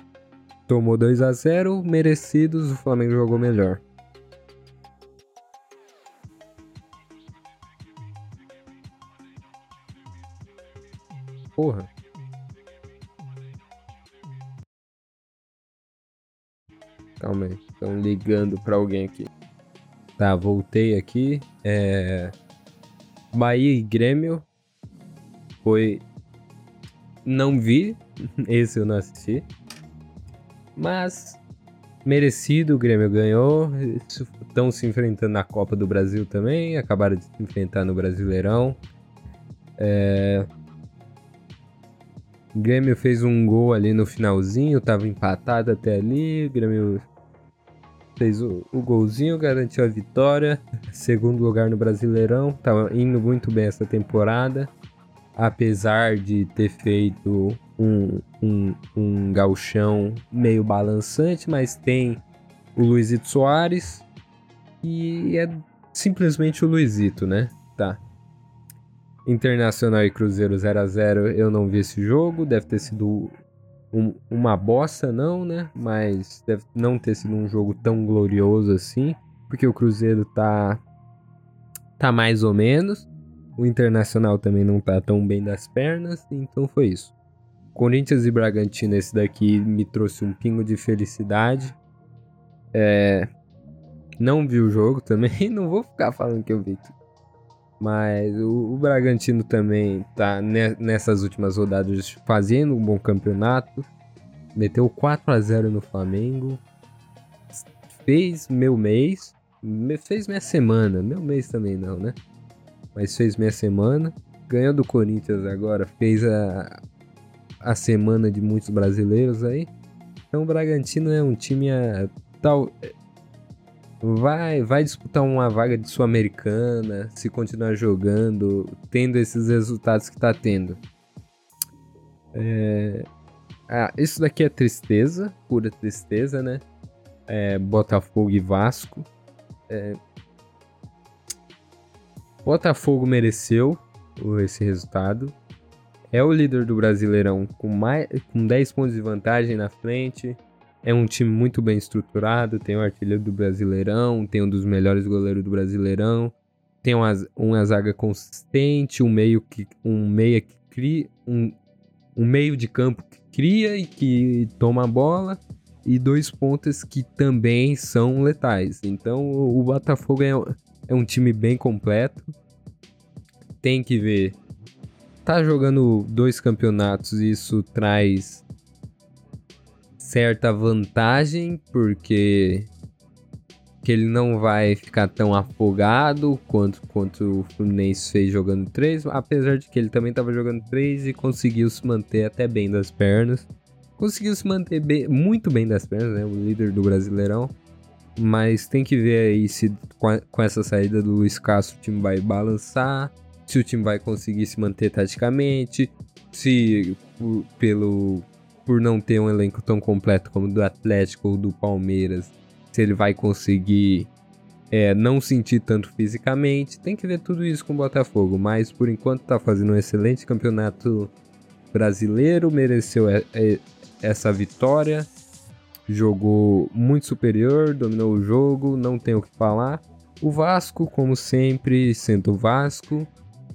Tomou 2 a 0 merecidos, o Flamengo jogou melhor. Porra. Calma aí, estão ligando para alguém aqui. Tá, voltei aqui. É... Bahia e Grêmio foi. Não vi, esse eu não assisti. Mas merecido, o Grêmio ganhou. Estão se enfrentando na Copa do Brasil também. Acabaram de se enfrentar no Brasileirão. É... O Grêmio fez um gol ali no finalzinho, tava empatado até ali. O Grêmio fez o, o golzinho, garantiu a vitória. Segundo lugar no Brasileirão, tava indo muito bem essa temporada. Apesar de ter feito um, um, um galchão meio balançante, mas tem o Luizito Soares e é simplesmente o Luizito, né? Tá. Internacional e Cruzeiro 0 a 0 eu não vi esse jogo, deve ter sido um, uma bosta, não, né? Mas deve não ter sido um jogo tão glorioso assim, porque o Cruzeiro tá, tá mais ou menos. O Internacional também não tá tão bem das pernas, então foi isso. Corinthians e Bragantino, esse daqui me trouxe um pingo de felicidade. É, não vi o jogo também, não vou ficar falando que eu vi. Mas o, o Bragantino também tá ne, nessas últimas rodadas fazendo um bom campeonato. Meteu 4 a 0 no Flamengo. Fez meu mês. Fez minha semana. Meu mês também não, né? Mas fez minha semana. Ganhou do Corinthians agora. Fez a, a semana de muitos brasileiros aí. Então o Bragantino é um time a, tal, vai, vai disputar uma vaga de Sul-Americana, se continuar jogando, tendo esses resultados que tá tendo. É... Ah, isso daqui é tristeza, pura tristeza, né? É, Botafogo e Vasco. É... Botafogo mereceu esse resultado. É o líder do Brasileirão com, mais, com 10 pontos de vantagem na frente. É um time muito bem estruturado, tem o artilheiro do Brasileirão, tem um dos melhores goleiros do Brasileirão, tem uma, uma zaga consistente, um meio que um meia que cria um, um meio de campo que cria e que toma a bola, e dois pontas que também são letais. Então o Botafogo é, é um time bem completo. Tem que ver. Tá jogando dois campeonatos, isso traz certa vantagem, porque que ele não vai ficar tão afogado quanto, quanto o Fluminense fez jogando três, apesar de que ele também estava jogando três e conseguiu se manter até bem das pernas. Conseguiu se manter bem, muito bem das pernas, né? O líder do Brasileirão. Mas tem que ver aí se com essa saída do Luiz Castro o time vai balançar, se o time vai conseguir se manter taticamente, se por, pelo por não ter um elenco tão completo como o do Atlético ou do Palmeiras, se ele vai conseguir é, não sentir tanto fisicamente. Tem que ver tudo isso com o Botafogo, mas por enquanto está fazendo um excelente campeonato brasileiro, mereceu é, é, essa vitória, jogou muito superior, dominou o jogo, não tem o que falar. O Vasco, como sempre, sendo o Vasco,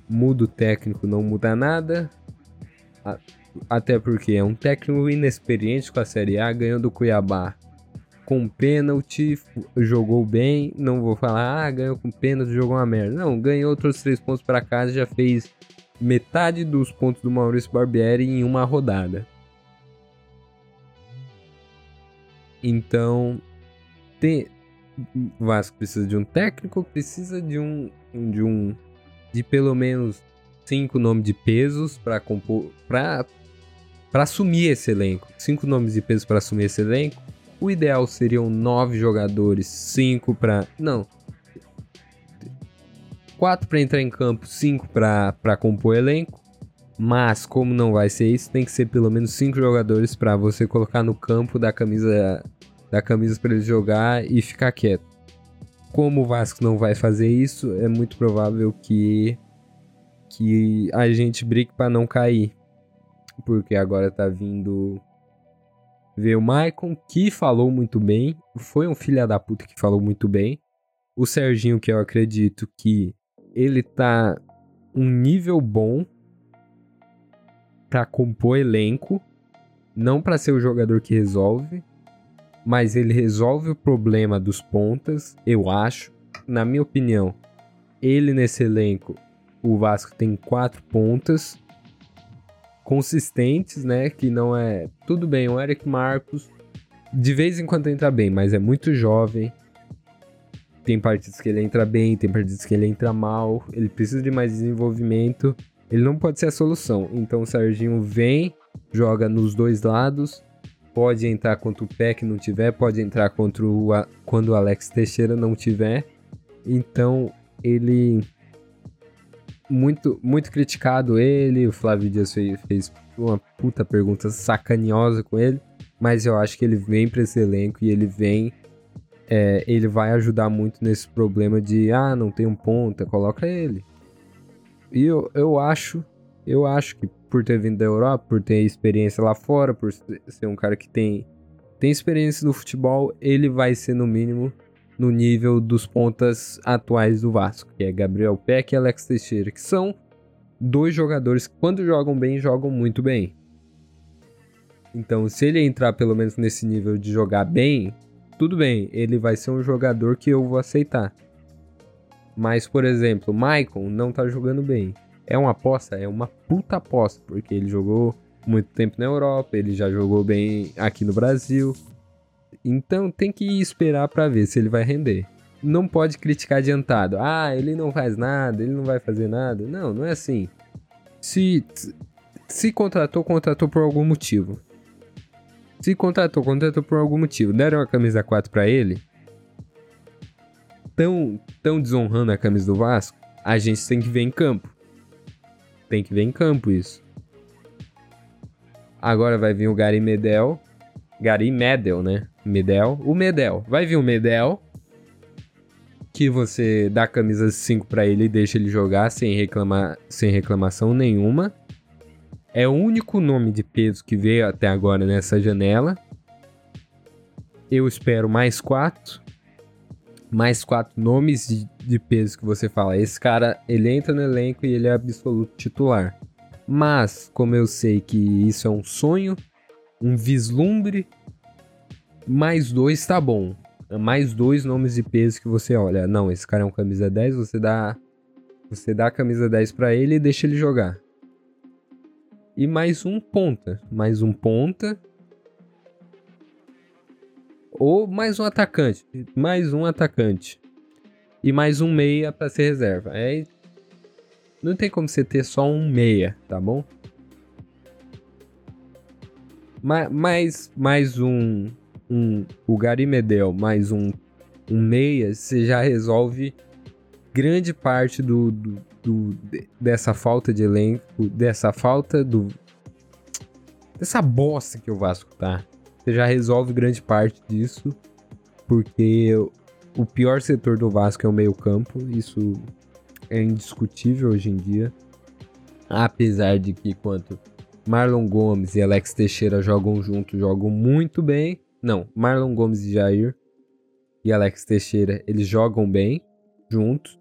muda o técnico, não muda nada. Até porque é um técnico inexperiente com a Série A, ganhou do Cuiabá com pênalti, jogou bem. Não vou falar, ah, ganhou com pênalti, jogou uma merda. Não, ganhou outros três pontos para casa, já fez metade dos pontos do Maurício Barbieri em uma rodada. Então, tem, Vasco precisa de um técnico, precisa de um de um de pelo menos cinco nomes de pesos para compor para para assumir esse elenco. Cinco nomes de peso para assumir esse elenco. O ideal seriam nove jogadores, cinco para não, quatro para entrar em campo, cinco para compor elenco. Mas como não vai ser isso, tem que ser pelo menos cinco jogadores para você colocar no campo da camisa da camisa para ele jogar e ficar quieto. Como o Vasco não vai fazer isso, é muito provável que que a gente brigue para não cair. Porque agora tá vindo Veio o Maicon, que falou muito bem. Foi um filho da puta que falou muito bem. O Serginho, que eu acredito que ele tá um nível bom para compor elenco. Não para ser o jogador que resolve, mas ele resolve o problema dos pontas, eu acho. Na minha opinião, ele nesse elenco, o Vasco tem quatro pontas consistentes, né? Que não é. Tudo bem, o Eric Marcos de vez em quando entra bem, mas é muito jovem. Tem partidas que ele entra bem, tem partidas que ele entra mal. Ele precisa de mais desenvolvimento. Ele não pode ser a solução. Então o Serginho vem, joga nos dois lados. Pode entrar contra o Peck não tiver, pode entrar contra o quando o Alex Teixeira não tiver. Então ele muito, muito criticado ele. O Flávio Dias fez, fez uma puta pergunta sacaniosa com ele. Mas eu acho que ele vem para esse elenco e ele vem. É, ele vai ajudar muito nesse problema de ah, não tem um ponta, coloca ele. E eu, eu acho, eu acho que por ter vindo da Europa, por ter experiência lá fora, por ser um cara que tem, tem experiência no futebol, ele vai ser no mínimo no nível dos pontas atuais do Vasco, que é Gabriel Peck e Alex Teixeira, que são dois jogadores que, quando jogam bem, jogam muito bem. Então, se ele entrar pelo menos nesse nível de jogar bem, tudo bem, ele vai ser um jogador que eu vou aceitar. Mas, por exemplo, Maicon não tá jogando bem. É uma aposta? É uma puta aposta, porque ele jogou muito tempo na Europa, ele já jogou bem aqui no Brasil. Então tem que esperar para ver se ele vai render. Não pode criticar adiantado. Ah, ele não faz nada, ele não vai fazer nada. Não, não é assim. Se se contratou, contratou por algum motivo. Se contratou, contratou por algum motivo. Deram a camisa 4 para ele. Tão, tão desonrando a camisa do Vasco. A gente tem que ver em campo. Tem que ver em campo isso. Agora vai vir o Gary Medel. Gary Medel, né? Medel. O Medel. Vai vir o Medel. Que você dá a camisa 5 para ele e deixa ele jogar sem, reclamar, sem reclamação nenhuma. É o único nome de peso que veio até agora nessa janela. Eu espero mais quatro. Mais quatro nomes de, de peso que você fala. Esse cara, ele entra no elenco e ele é absoluto titular. Mas, como eu sei que isso é um sonho um vislumbre, mais dois tá bom. Mais dois nomes de peso que você olha. Não, esse cara é um camisa 10, você dá. Você dá a camisa 10 para ele e deixa ele jogar. E mais um ponta. Mais um ponta. Ou mais um atacante. Mais um atacante. E mais um meia para ser reserva. É, não tem como você ter só um meia, tá bom? Mais, mais um, um. O Gary Medel, mais um, um meia, você já resolve grande parte do, do, do, dessa falta de elenco, dessa falta do. dessa bosta que o Vasco tá. Você já resolve grande parte disso, porque o pior setor do Vasco é o meio-campo, isso é indiscutível hoje em dia. Apesar de que, quanto Marlon Gomes e Alex Teixeira jogam juntos, jogam muito bem. Não, Marlon Gomes e Jair e Alex Teixeira, eles jogam bem juntos.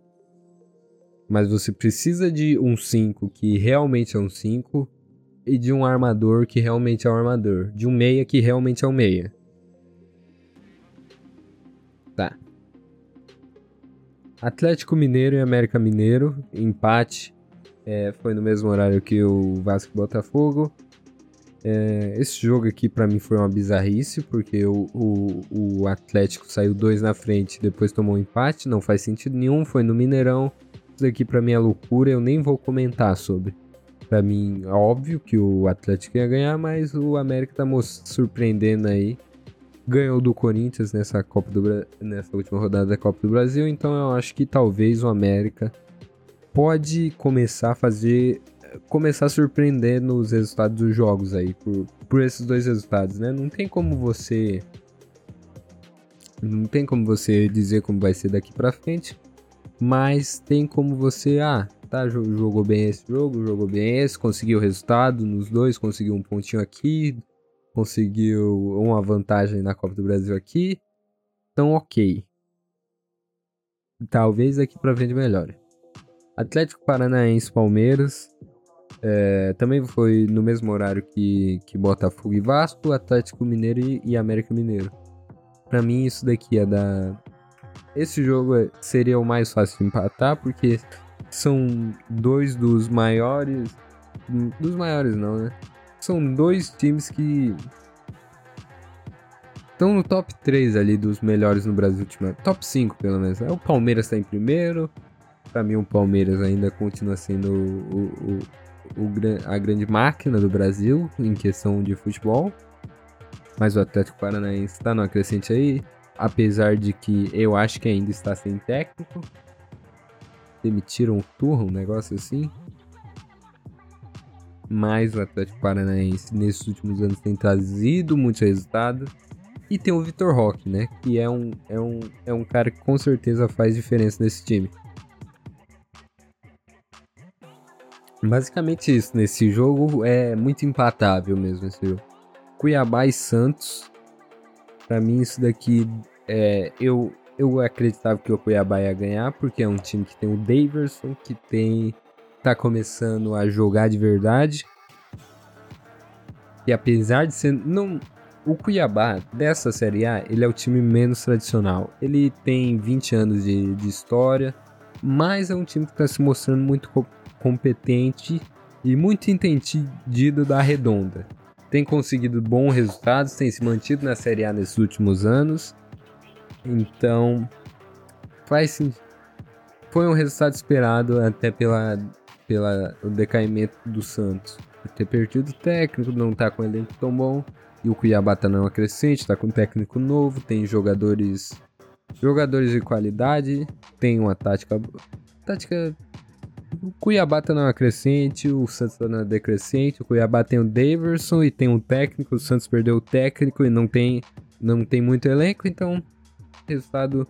Mas você precisa de um 5 que realmente é um 5 e de um armador que realmente é um armador, de um meia que realmente é um meia. Tá. Atlético Mineiro e América Mineiro, empate é, foi no mesmo horário que o Vasco Botafogo. É, esse jogo aqui para mim foi uma bizarrice, porque o, o, o Atlético saiu dois na frente, depois tomou um empate, não faz sentido nenhum, foi no Mineirão. Isso daqui para mim é loucura, eu nem vou comentar sobre. Para mim, é óbvio que o Atlético ia ganhar, mas o América tá surpreendendo aí. Ganhou do Corinthians nessa Copa do nessa última rodada da Copa do Brasil, então eu acho que talvez o América pode começar a fazer. começar a surpreender nos resultados dos jogos aí, por, por esses dois resultados, né? Não tem como você. Não tem como você dizer como vai ser daqui pra frente, mas tem como você. Ah, tá, jogou bem esse jogo, jogou bem esse, conseguiu o resultado nos dois, conseguiu um pontinho aqui, conseguiu uma vantagem na Copa do Brasil aqui. Então, ok. Talvez daqui pra frente melhore. Atlético Paranaense Palmeiras. É, também foi no mesmo horário que, que Botafogo e Vasco, Atlético Mineiro e, e América Mineiro. Para mim, isso daqui é da. Esse jogo é, seria o mais fácil de empatar, porque são dois dos maiores. Dos maiores, não, né? São dois times que estão no top 3 ali dos melhores no Brasil. Top 5, pelo menos. Né? O Palmeiras está em primeiro, para mim, o Palmeiras ainda continua sendo o, o, o, a grande máquina do Brasil em questão de futebol. Mas o Atlético Paranaense está numa crescente aí. Apesar de que eu acho que ainda está sem técnico. Demitiram o Turro, um negócio assim. Mas o Atlético Paranaense nesses últimos anos tem trazido muitos resultados. E tem o Vitor Roque, né? Que é um, é, um, é um cara que com certeza faz diferença nesse time. Basicamente isso, nesse jogo é muito empatável mesmo esse jogo. Cuiabá e Santos, para mim isso daqui é, eu eu acreditava que o Cuiabá ia ganhar porque é um time que tem o Daverson, que tem tá começando a jogar de verdade. E apesar de ser não o Cuiabá dessa Série A, ele é o time menos tradicional. Ele tem 20 anos de, de história, mas é um time que está se mostrando muito competente e muito entendido da redonda. Tem conseguido bons resultados, tem se mantido na Série A nesses últimos anos. Então, faz sim. Foi um resultado esperado até pela, pela o decaimento do Santos. Ter perdido o técnico, não tá com um elenco tão bom. E o Cuiabá tá numa crescente, tá com um técnico novo, tem jogadores jogadores de qualidade, tem uma tática tática o Cuiabá tá numa crescente, o Santos tá na decrescente. O Cuiabá tem o Daverson e tem um técnico. O Santos perdeu o técnico e não tem, não tem muito elenco, então resultado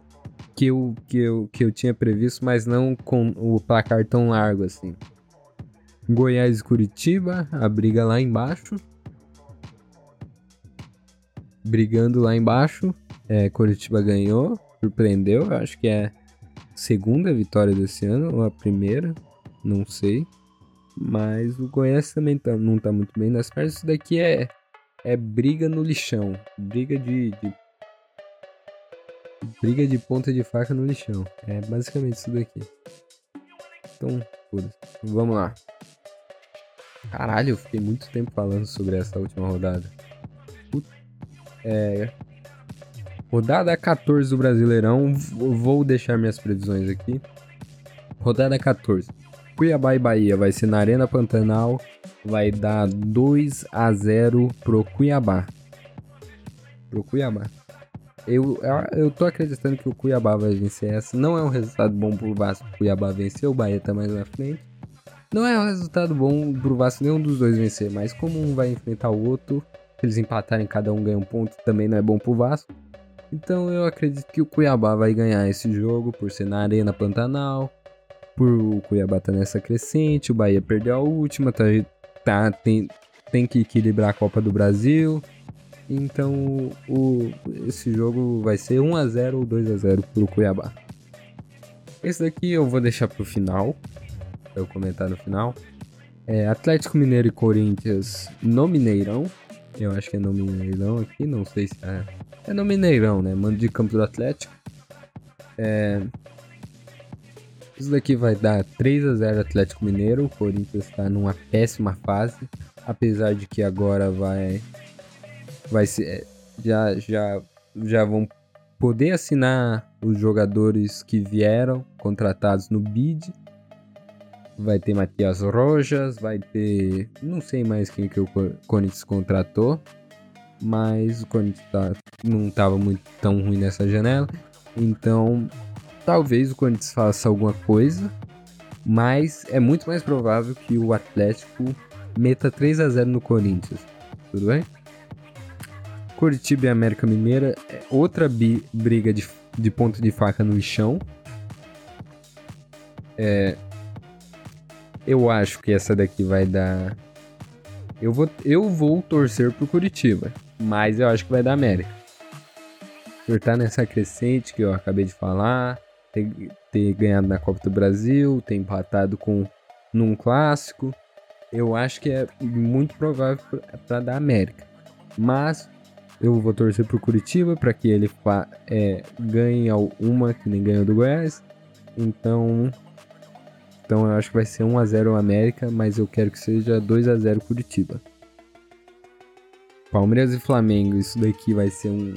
que eu, que, eu, que eu tinha previsto, mas não com o placar tão largo assim. Goiás e Curitiba, a briga lá embaixo. Brigando lá embaixo. É, Curitiba ganhou, surpreendeu. Acho que é segunda vitória desse ano, ou a primeira não sei. Mas o Goiás também tá, não tá muito bem nas pernas. Isso daqui é, é briga no lixão. Briga de, de briga de ponta de faca no lixão. É basicamente isso daqui. Então, foda-se. Vamos lá. Caralho, eu fiquei muito tempo falando sobre essa última rodada. É. Rodada 14 do Brasileirão. Vou deixar minhas previsões aqui. Rodada 14. Cuiabá e Bahia vai ser na Arena Pantanal. Vai dar 2 a 0 pro Cuiabá. Pro Cuiabá. Eu, eu tô acreditando que o Cuiabá vai vencer essa. Não é um resultado bom pro Vasco. O Cuiabá venceu, o Bahia tá mais na frente. Não é um resultado bom pro Vasco nenhum dos dois vencer, mas como um vai enfrentar o outro, se eles empatarem, cada um ganha um ponto, também não é bom pro Vasco. Então eu acredito que o Cuiabá vai ganhar esse jogo por ser na Arena Pantanal. Por o Cuiabá tá nessa crescente, o Bahia perdeu a última, tá, tá tem, tem que equilibrar a Copa do Brasil. Então o, esse jogo vai ser 1 a 0 ou 2 a 0 pro Cuiabá. Esse daqui eu vou deixar pro final, eu comentar no final. É Atlético Mineiro e Corinthians no Mineirão. Eu acho que é no Mineirão aqui, não sei se é. É no Mineirão, né? Mando de campo do Atlético. É... Isso daqui vai dar 3 a 0 Atlético Mineiro. O Corinthians está numa péssima fase. Apesar de que agora vai vai ser é, já já já vão poder assinar os jogadores que vieram contratados no bid. Vai ter Matias Rojas, vai ter. Não sei mais quem que o Corinthians contratou. Mas o Corinthians tá, não estava muito tão ruim nessa janela. Então, talvez o Corinthians faça alguma coisa. Mas é muito mais provável que o Atlético meta 3 a 0 no Corinthians. Tudo bem? Curitiba e América Mineira é outra briga de, de ponto de faca no chão. É, eu acho que essa daqui vai dar. Eu vou, eu vou torcer pro Curitiba, mas eu acho que vai dar América. Por estar nessa crescente que eu acabei de falar, ter, ter ganhado na Copa do Brasil, ter empatado com num clássico, eu acho que é muito provável para dar América. Mas eu vou torcer pro Curitiba para que ele é, ganhe uma que nem ganhou do Goiás. Então, então eu acho que vai ser 1 a 0 América, mas eu quero que seja 2 a 0 Curitiba. Palmeiras e Flamengo, isso daqui vai ser um,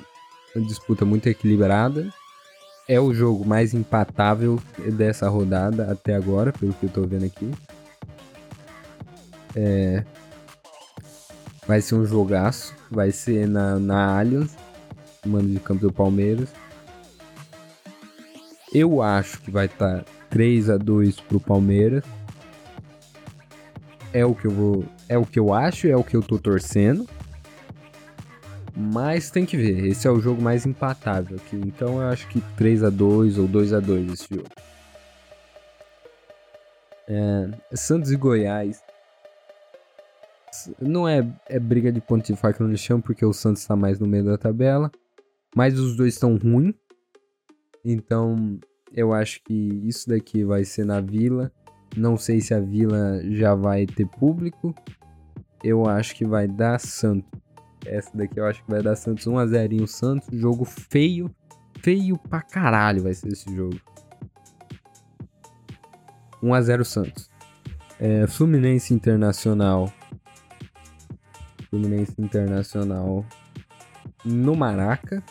uma disputa muito equilibrada. É o jogo mais empatável dessa rodada até agora, pelo que eu tô vendo aqui. É, Vai ser um jogaço. Vai ser na, na Allianz, mando de campo do Palmeiras. Eu acho que vai estar tá 3 a 2 pro Palmeiras. É o que eu vou, é o que eu acho, é o que eu tô torcendo. Mas tem que ver, esse é o jogo mais empatável aqui. Então eu acho que 3 a 2 ou 2 a 2 esse jogo. É, Santos e Goiás não é, é briga de ponto de faca no chão, porque o Santos está mais no meio da tabela. Mas os dois estão ruins. Então, eu acho que isso daqui vai ser na Vila. Não sei se a Vila já vai ter público. Eu acho que vai dar Santos. Essa daqui eu acho que vai dar Santos 1x0 Santos. Jogo feio. Feio pra caralho vai ser esse jogo. 1x0 Santos. É, Fluminense Internacional Fluminense Internacional no Maraca.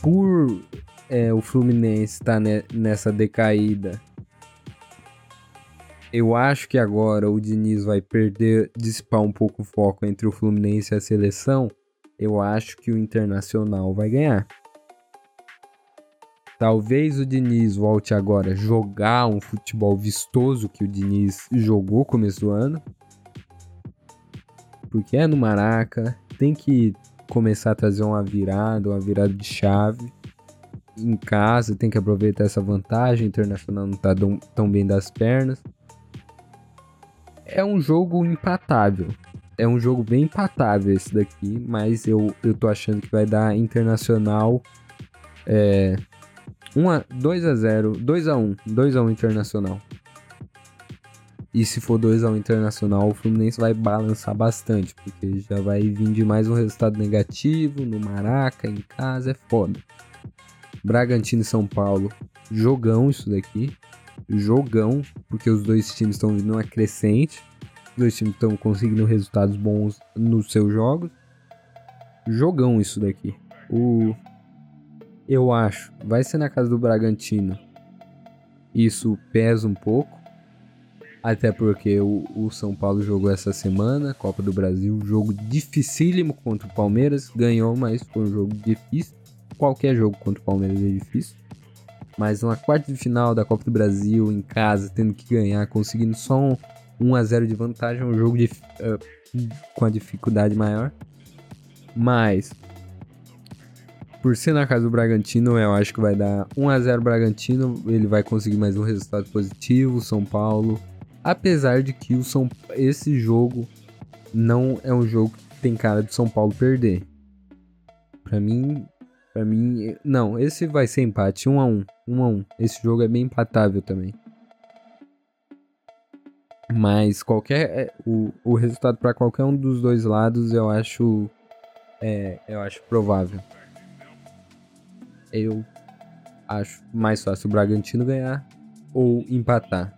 Por é, o Fluminense estar tá nessa decaída, eu acho que agora o Diniz vai perder, dissipar um pouco o foco entre o Fluminense e a seleção. Eu acho que o Internacional vai ganhar. Talvez o Diniz volte agora a jogar um futebol vistoso que o Diniz jogou começo do ano porque é no Maraca, tem que começar a trazer uma virada, uma virada de chave. Em casa, tem que aproveitar essa vantagem. O Internacional não tá tão bem das pernas. É um jogo empatável. É um jogo bem empatável esse daqui, mas eu, eu tô achando que vai dar Internacional é, 1 a, 2 a 0, 2 a 1, 2 a 1 Internacional. E se for 2 ao Internacional, o Fluminense vai balançar bastante, porque já vai vir de mais um resultado negativo no Maraca, em casa, é foda. Bragantino e São Paulo, jogão isso daqui. Jogão, porque os dois times estão vindo uma crescente. Os dois times estão conseguindo resultados bons nos seus jogos. Jogão isso daqui. O eu acho, vai ser na casa do Bragantino. Isso pesa um pouco. Até porque o, o, São Paulo jogou essa semana, Copa do Brasil, jogo dificílimo contra o Palmeiras. Ganhou, mas foi um jogo difícil. Qualquer jogo contra o Palmeiras é difícil. Mas uma quarta de final da Copa do Brasil em casa, tendo que ganhar, conseguindo só um 1 a 0 de vantagem, é um jogo de, uh, com a dificuldade maior. Mas por ser na casa do Bragantino, eu acho que vai dar 1 a 0 Bragantino, ele vai conseguir mais um resultado positivo, São Paulo Apesar de que o São esse jogo não é um jogo que tem cara de São Paulo perder. Para mim, para mim, não, esse vai ser empate, 1 a 1, 1 a 1. Esse jogo é bem empatável também. Mas qualquer é, o, o resultado para qualquer um dos dois lados eu acho é, eu acho provável. Eu acho mais fácil o Bragantino ganhar ou empatar.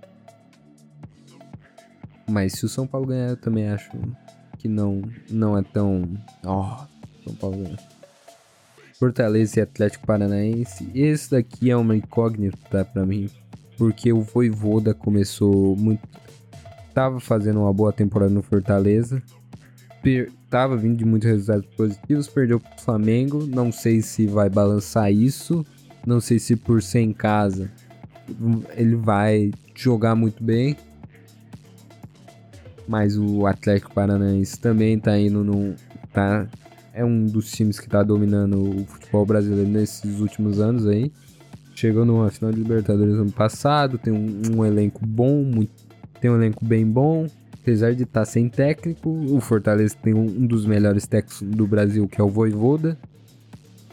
Mas se o São Paulo ganhar, eu também acho que não, não é tão. Ó, oh, São Paulo ganhar. Fortaleza e Atlético Paranaense. Esse daqui é uma incógnita para mim. Porque o Voivoda começou muito. Tava fazendo uma boa temporada no Fortaleza. Per... Tava vindo de muitos resultados positivos. Perdeu pro Flamengo. Não sei se vai balançar isso. Não sei se por ser em casa ele vai jogar muito bem mas o Atlético Paranaense também tá indo no. Tá, é um dos times que tá dominando o futebol brasileiro nesses últimos anos aí. Chegou numa final de Libertadores ano passado, tem um, um elenco bom, muito, tem um elenco bem bom. Apesar de estar tá sem técnico, o Fortaleza tem um, um dos melhores técnicos do Brasil, que é o Voivoda.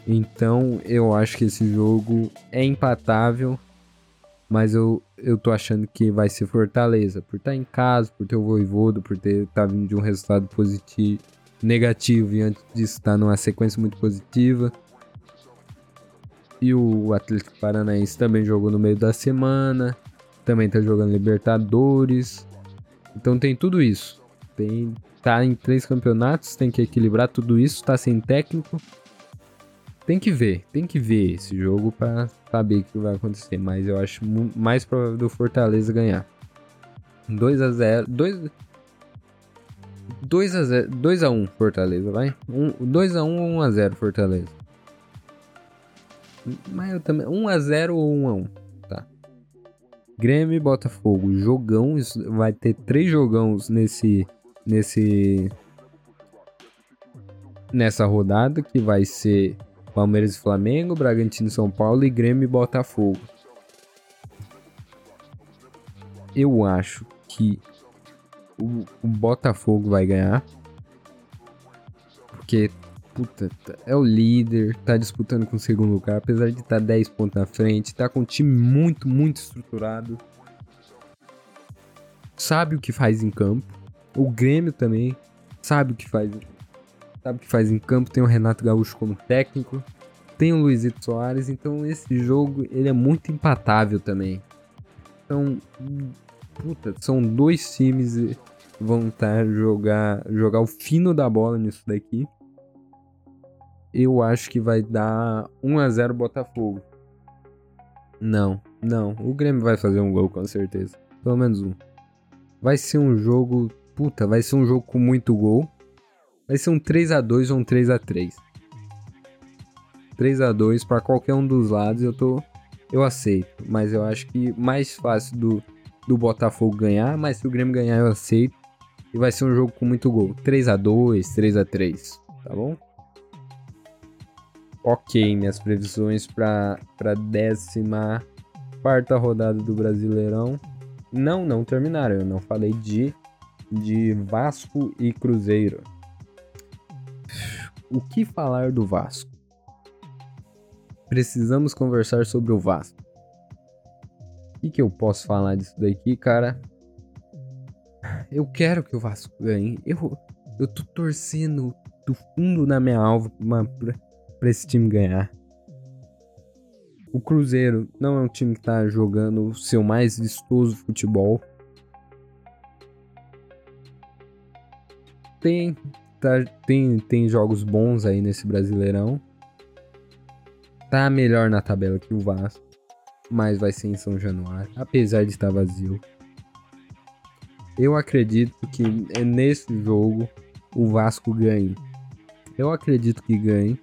Então eu acho que esse jogo é empatável mas eu, eu tô achando que vai ser Fortaleza, por estar tá em casa, por ter o Voivodo, por ter tá vindo de um resultado positivo, negativo e antes disso tá numa sequência muito positiva. E o Atlético Paranaense também jogou no meio da semana, também tá jogando Libertadores. Então tem tudo isso. Tem tá em três campeonatos, tem que equilibrar tudo isso, tá sem técnico. Tem que ver, tem que ver esse jogo para saber o que vai acontecer, mas eu acho mais provável do Fortaleza ganhar. 2 a 0, 2 2 a 0, 2 a 1 Fortaleza, vai? 1 2 a 1 ou 1 a 0 Fortaleza. Mas eu também 1 a 0 ou 1 a 1, tá? Grêmio e Botafogo, jogão, vai ter três jogões nesse nesse nessa rodada que vai ser Palmeiras e Flamengo, Bragantino e São Paulo e Grêmio e Botafogo. Eu acho que o, o Botafogo vai ganhar. Porque, puta, é o líder, tá disputando com o segundo lugar, apesar de estar tá 10 pontos na frente, tá com um time muito, muito estruturado. Sabe o que faz em campo. O Grêmio também sabe o que faz sabe o que faz em campo, tem o Renato Gaúcho como técnico, tem o Luizito Soares, então esse jogo ele é muito empatável também. Então, puta, são dois times que vão estar jogar jogar o fino da bola nisso daqui. Eu acho que vai dar 1 a 0 Botafogo. Não, não, o Grêmio vai fazer um gol com certeza, pelo menos um. Vai ser um jogo, puta, vai ser um jogo com muito gol. Vai ser um 3 a 2 ou um 3 a 3 3 a 2 para qualquer um dos lados, eu tô eu aceito, mas eu acho que mais fácil do, do Botafogo ganhar, mas se o Grêmio ganhar eu aceito. E vai ser um jogo com muito gol. 3 a 2, 3 a 3, tá bom? OK, minhas previsões para para décima quarta rodada do Brasileirão. Não, não terminaram. Eu não falei de de Vasco e Cruzeiro o que falar do Vasco? Precisamos conversar sobre o Vasco. O que, que eu posso falar disso daqui, cara? eu quero que o Vasco ganhe. Eu, eu tô torcendo do fundo da minha alma pra, pra esse time ganhar. O Cruzeiro não é um time que tá jogando o seu mais vistoso futebol. Tem, tá, tem, tem jogos bons aí nesse Brasileirão. Tá melhor na tabela que o Vasco. Mas vai ser em São Januário. Apesar de estar vazio. Eu acredito que nesse jogo o Vasco ganhe. Eu acredito que ganhe.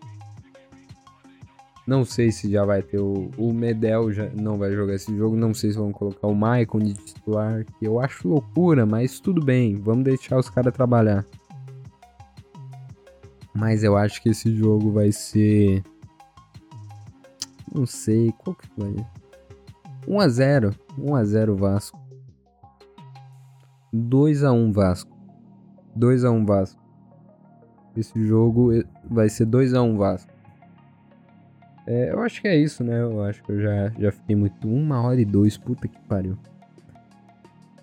Não sei se já vai ter o, o Medel, já não vai jogar esse jogo. Não sei se vão colocar o Maicon de titular, que eu acho loucura, mas tudo bem, vamos deixar os caras trabalhar. Mas eu acho que esse jogo vai ser. Não sei, qual que vai? 1x0. 1x0 Vasco. 2x1 Vasco. 2x1 Vasco. Esse jogo vai ser 2x1 Vasco. É, eu acho que é isso, né? Eu acho que eu já, já fiquei muito. Uma hora e dois, puta que pariu.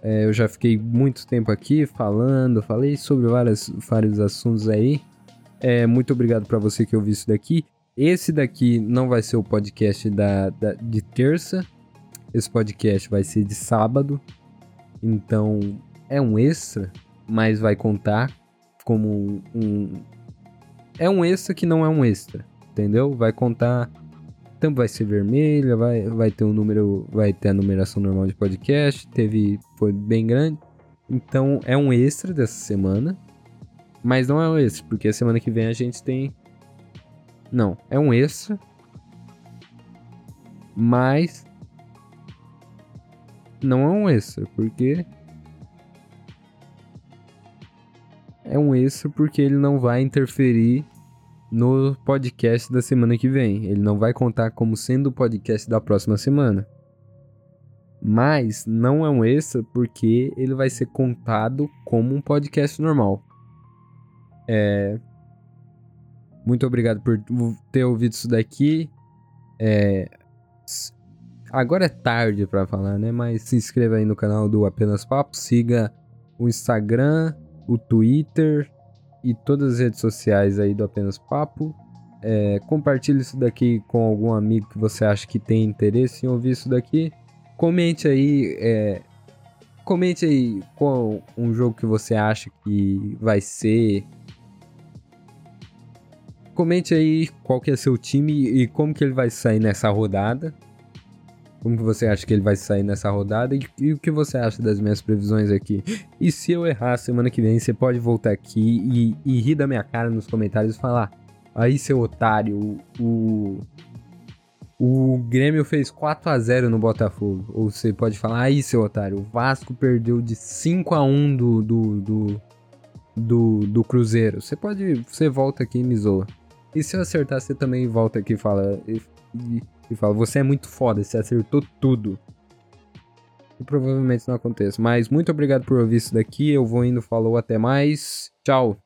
É, eu já fiquei muito tempo aqui falando, falei sobre várias, vários assuntos aí. É, muito obrigado para você que ouviu isso daqui. Esse daqui não vai ser o podcast da, da, de terça. Esse podcast vai ser de sábado. Então é um extra, mas vai contar como um. É um extra que não é um extra entendeu? Vai contar. Então vai ser vermelha, vai, vai ter um número, vai ter a numeração normal de podcast, teve foi bem grande. Então é um extra dessa semana, mas não é um extra, porque a semana que vem a gente tem Não, é um extra. Mas não é um extra, porque é um extra porque ele não vai interferir no podcast da semana que vem. Ele não vai contar como sendo o podcast da próxima semana. Mas não é um extra porque ele vai ser contado como um podcast normal. É... Muito obrigado por ter ouvido isso daqui. É... Agora é tarde para falar, né? Mas se inscreva aí no canal do Apenas Papo, siga o Instagram, o Twitter, e todas as redes sociais aí do Apenas Papo. É, compartilhe isso daqui com algum amigo que você acha que tem interesse em ouvir isso daqui. Comente aí, é, comente aí qual um jogo que você acha que vai ser. Comente aí qual que é seu time e como que ele vai sair nessa rodada. Como você acha que ele vai sair nessa rodada e, e, o que você acha das minhas previsões aqui? E se eu errar semana que vem, você pode voltar aqui e, e rir da minha cara nos comentários e falar: aí seu otário, o, o Grêmio fez 4 a 0 no Botafogo. Ou você pode falar: aí seu otário, o Vasco perdeu de 5 a 1 do, do, do, do, do Cruzeiro. Você pode, você volta aqui e me zoa. E se eu acertar, você também volta aqui e fala. E, e, e fala: Você é muito foda, você acertou tudo. E provavelmente não aconteça. Mas muito obrigado por ouvir isso daqui. Eu vou indo, falou, até mais. Tchau.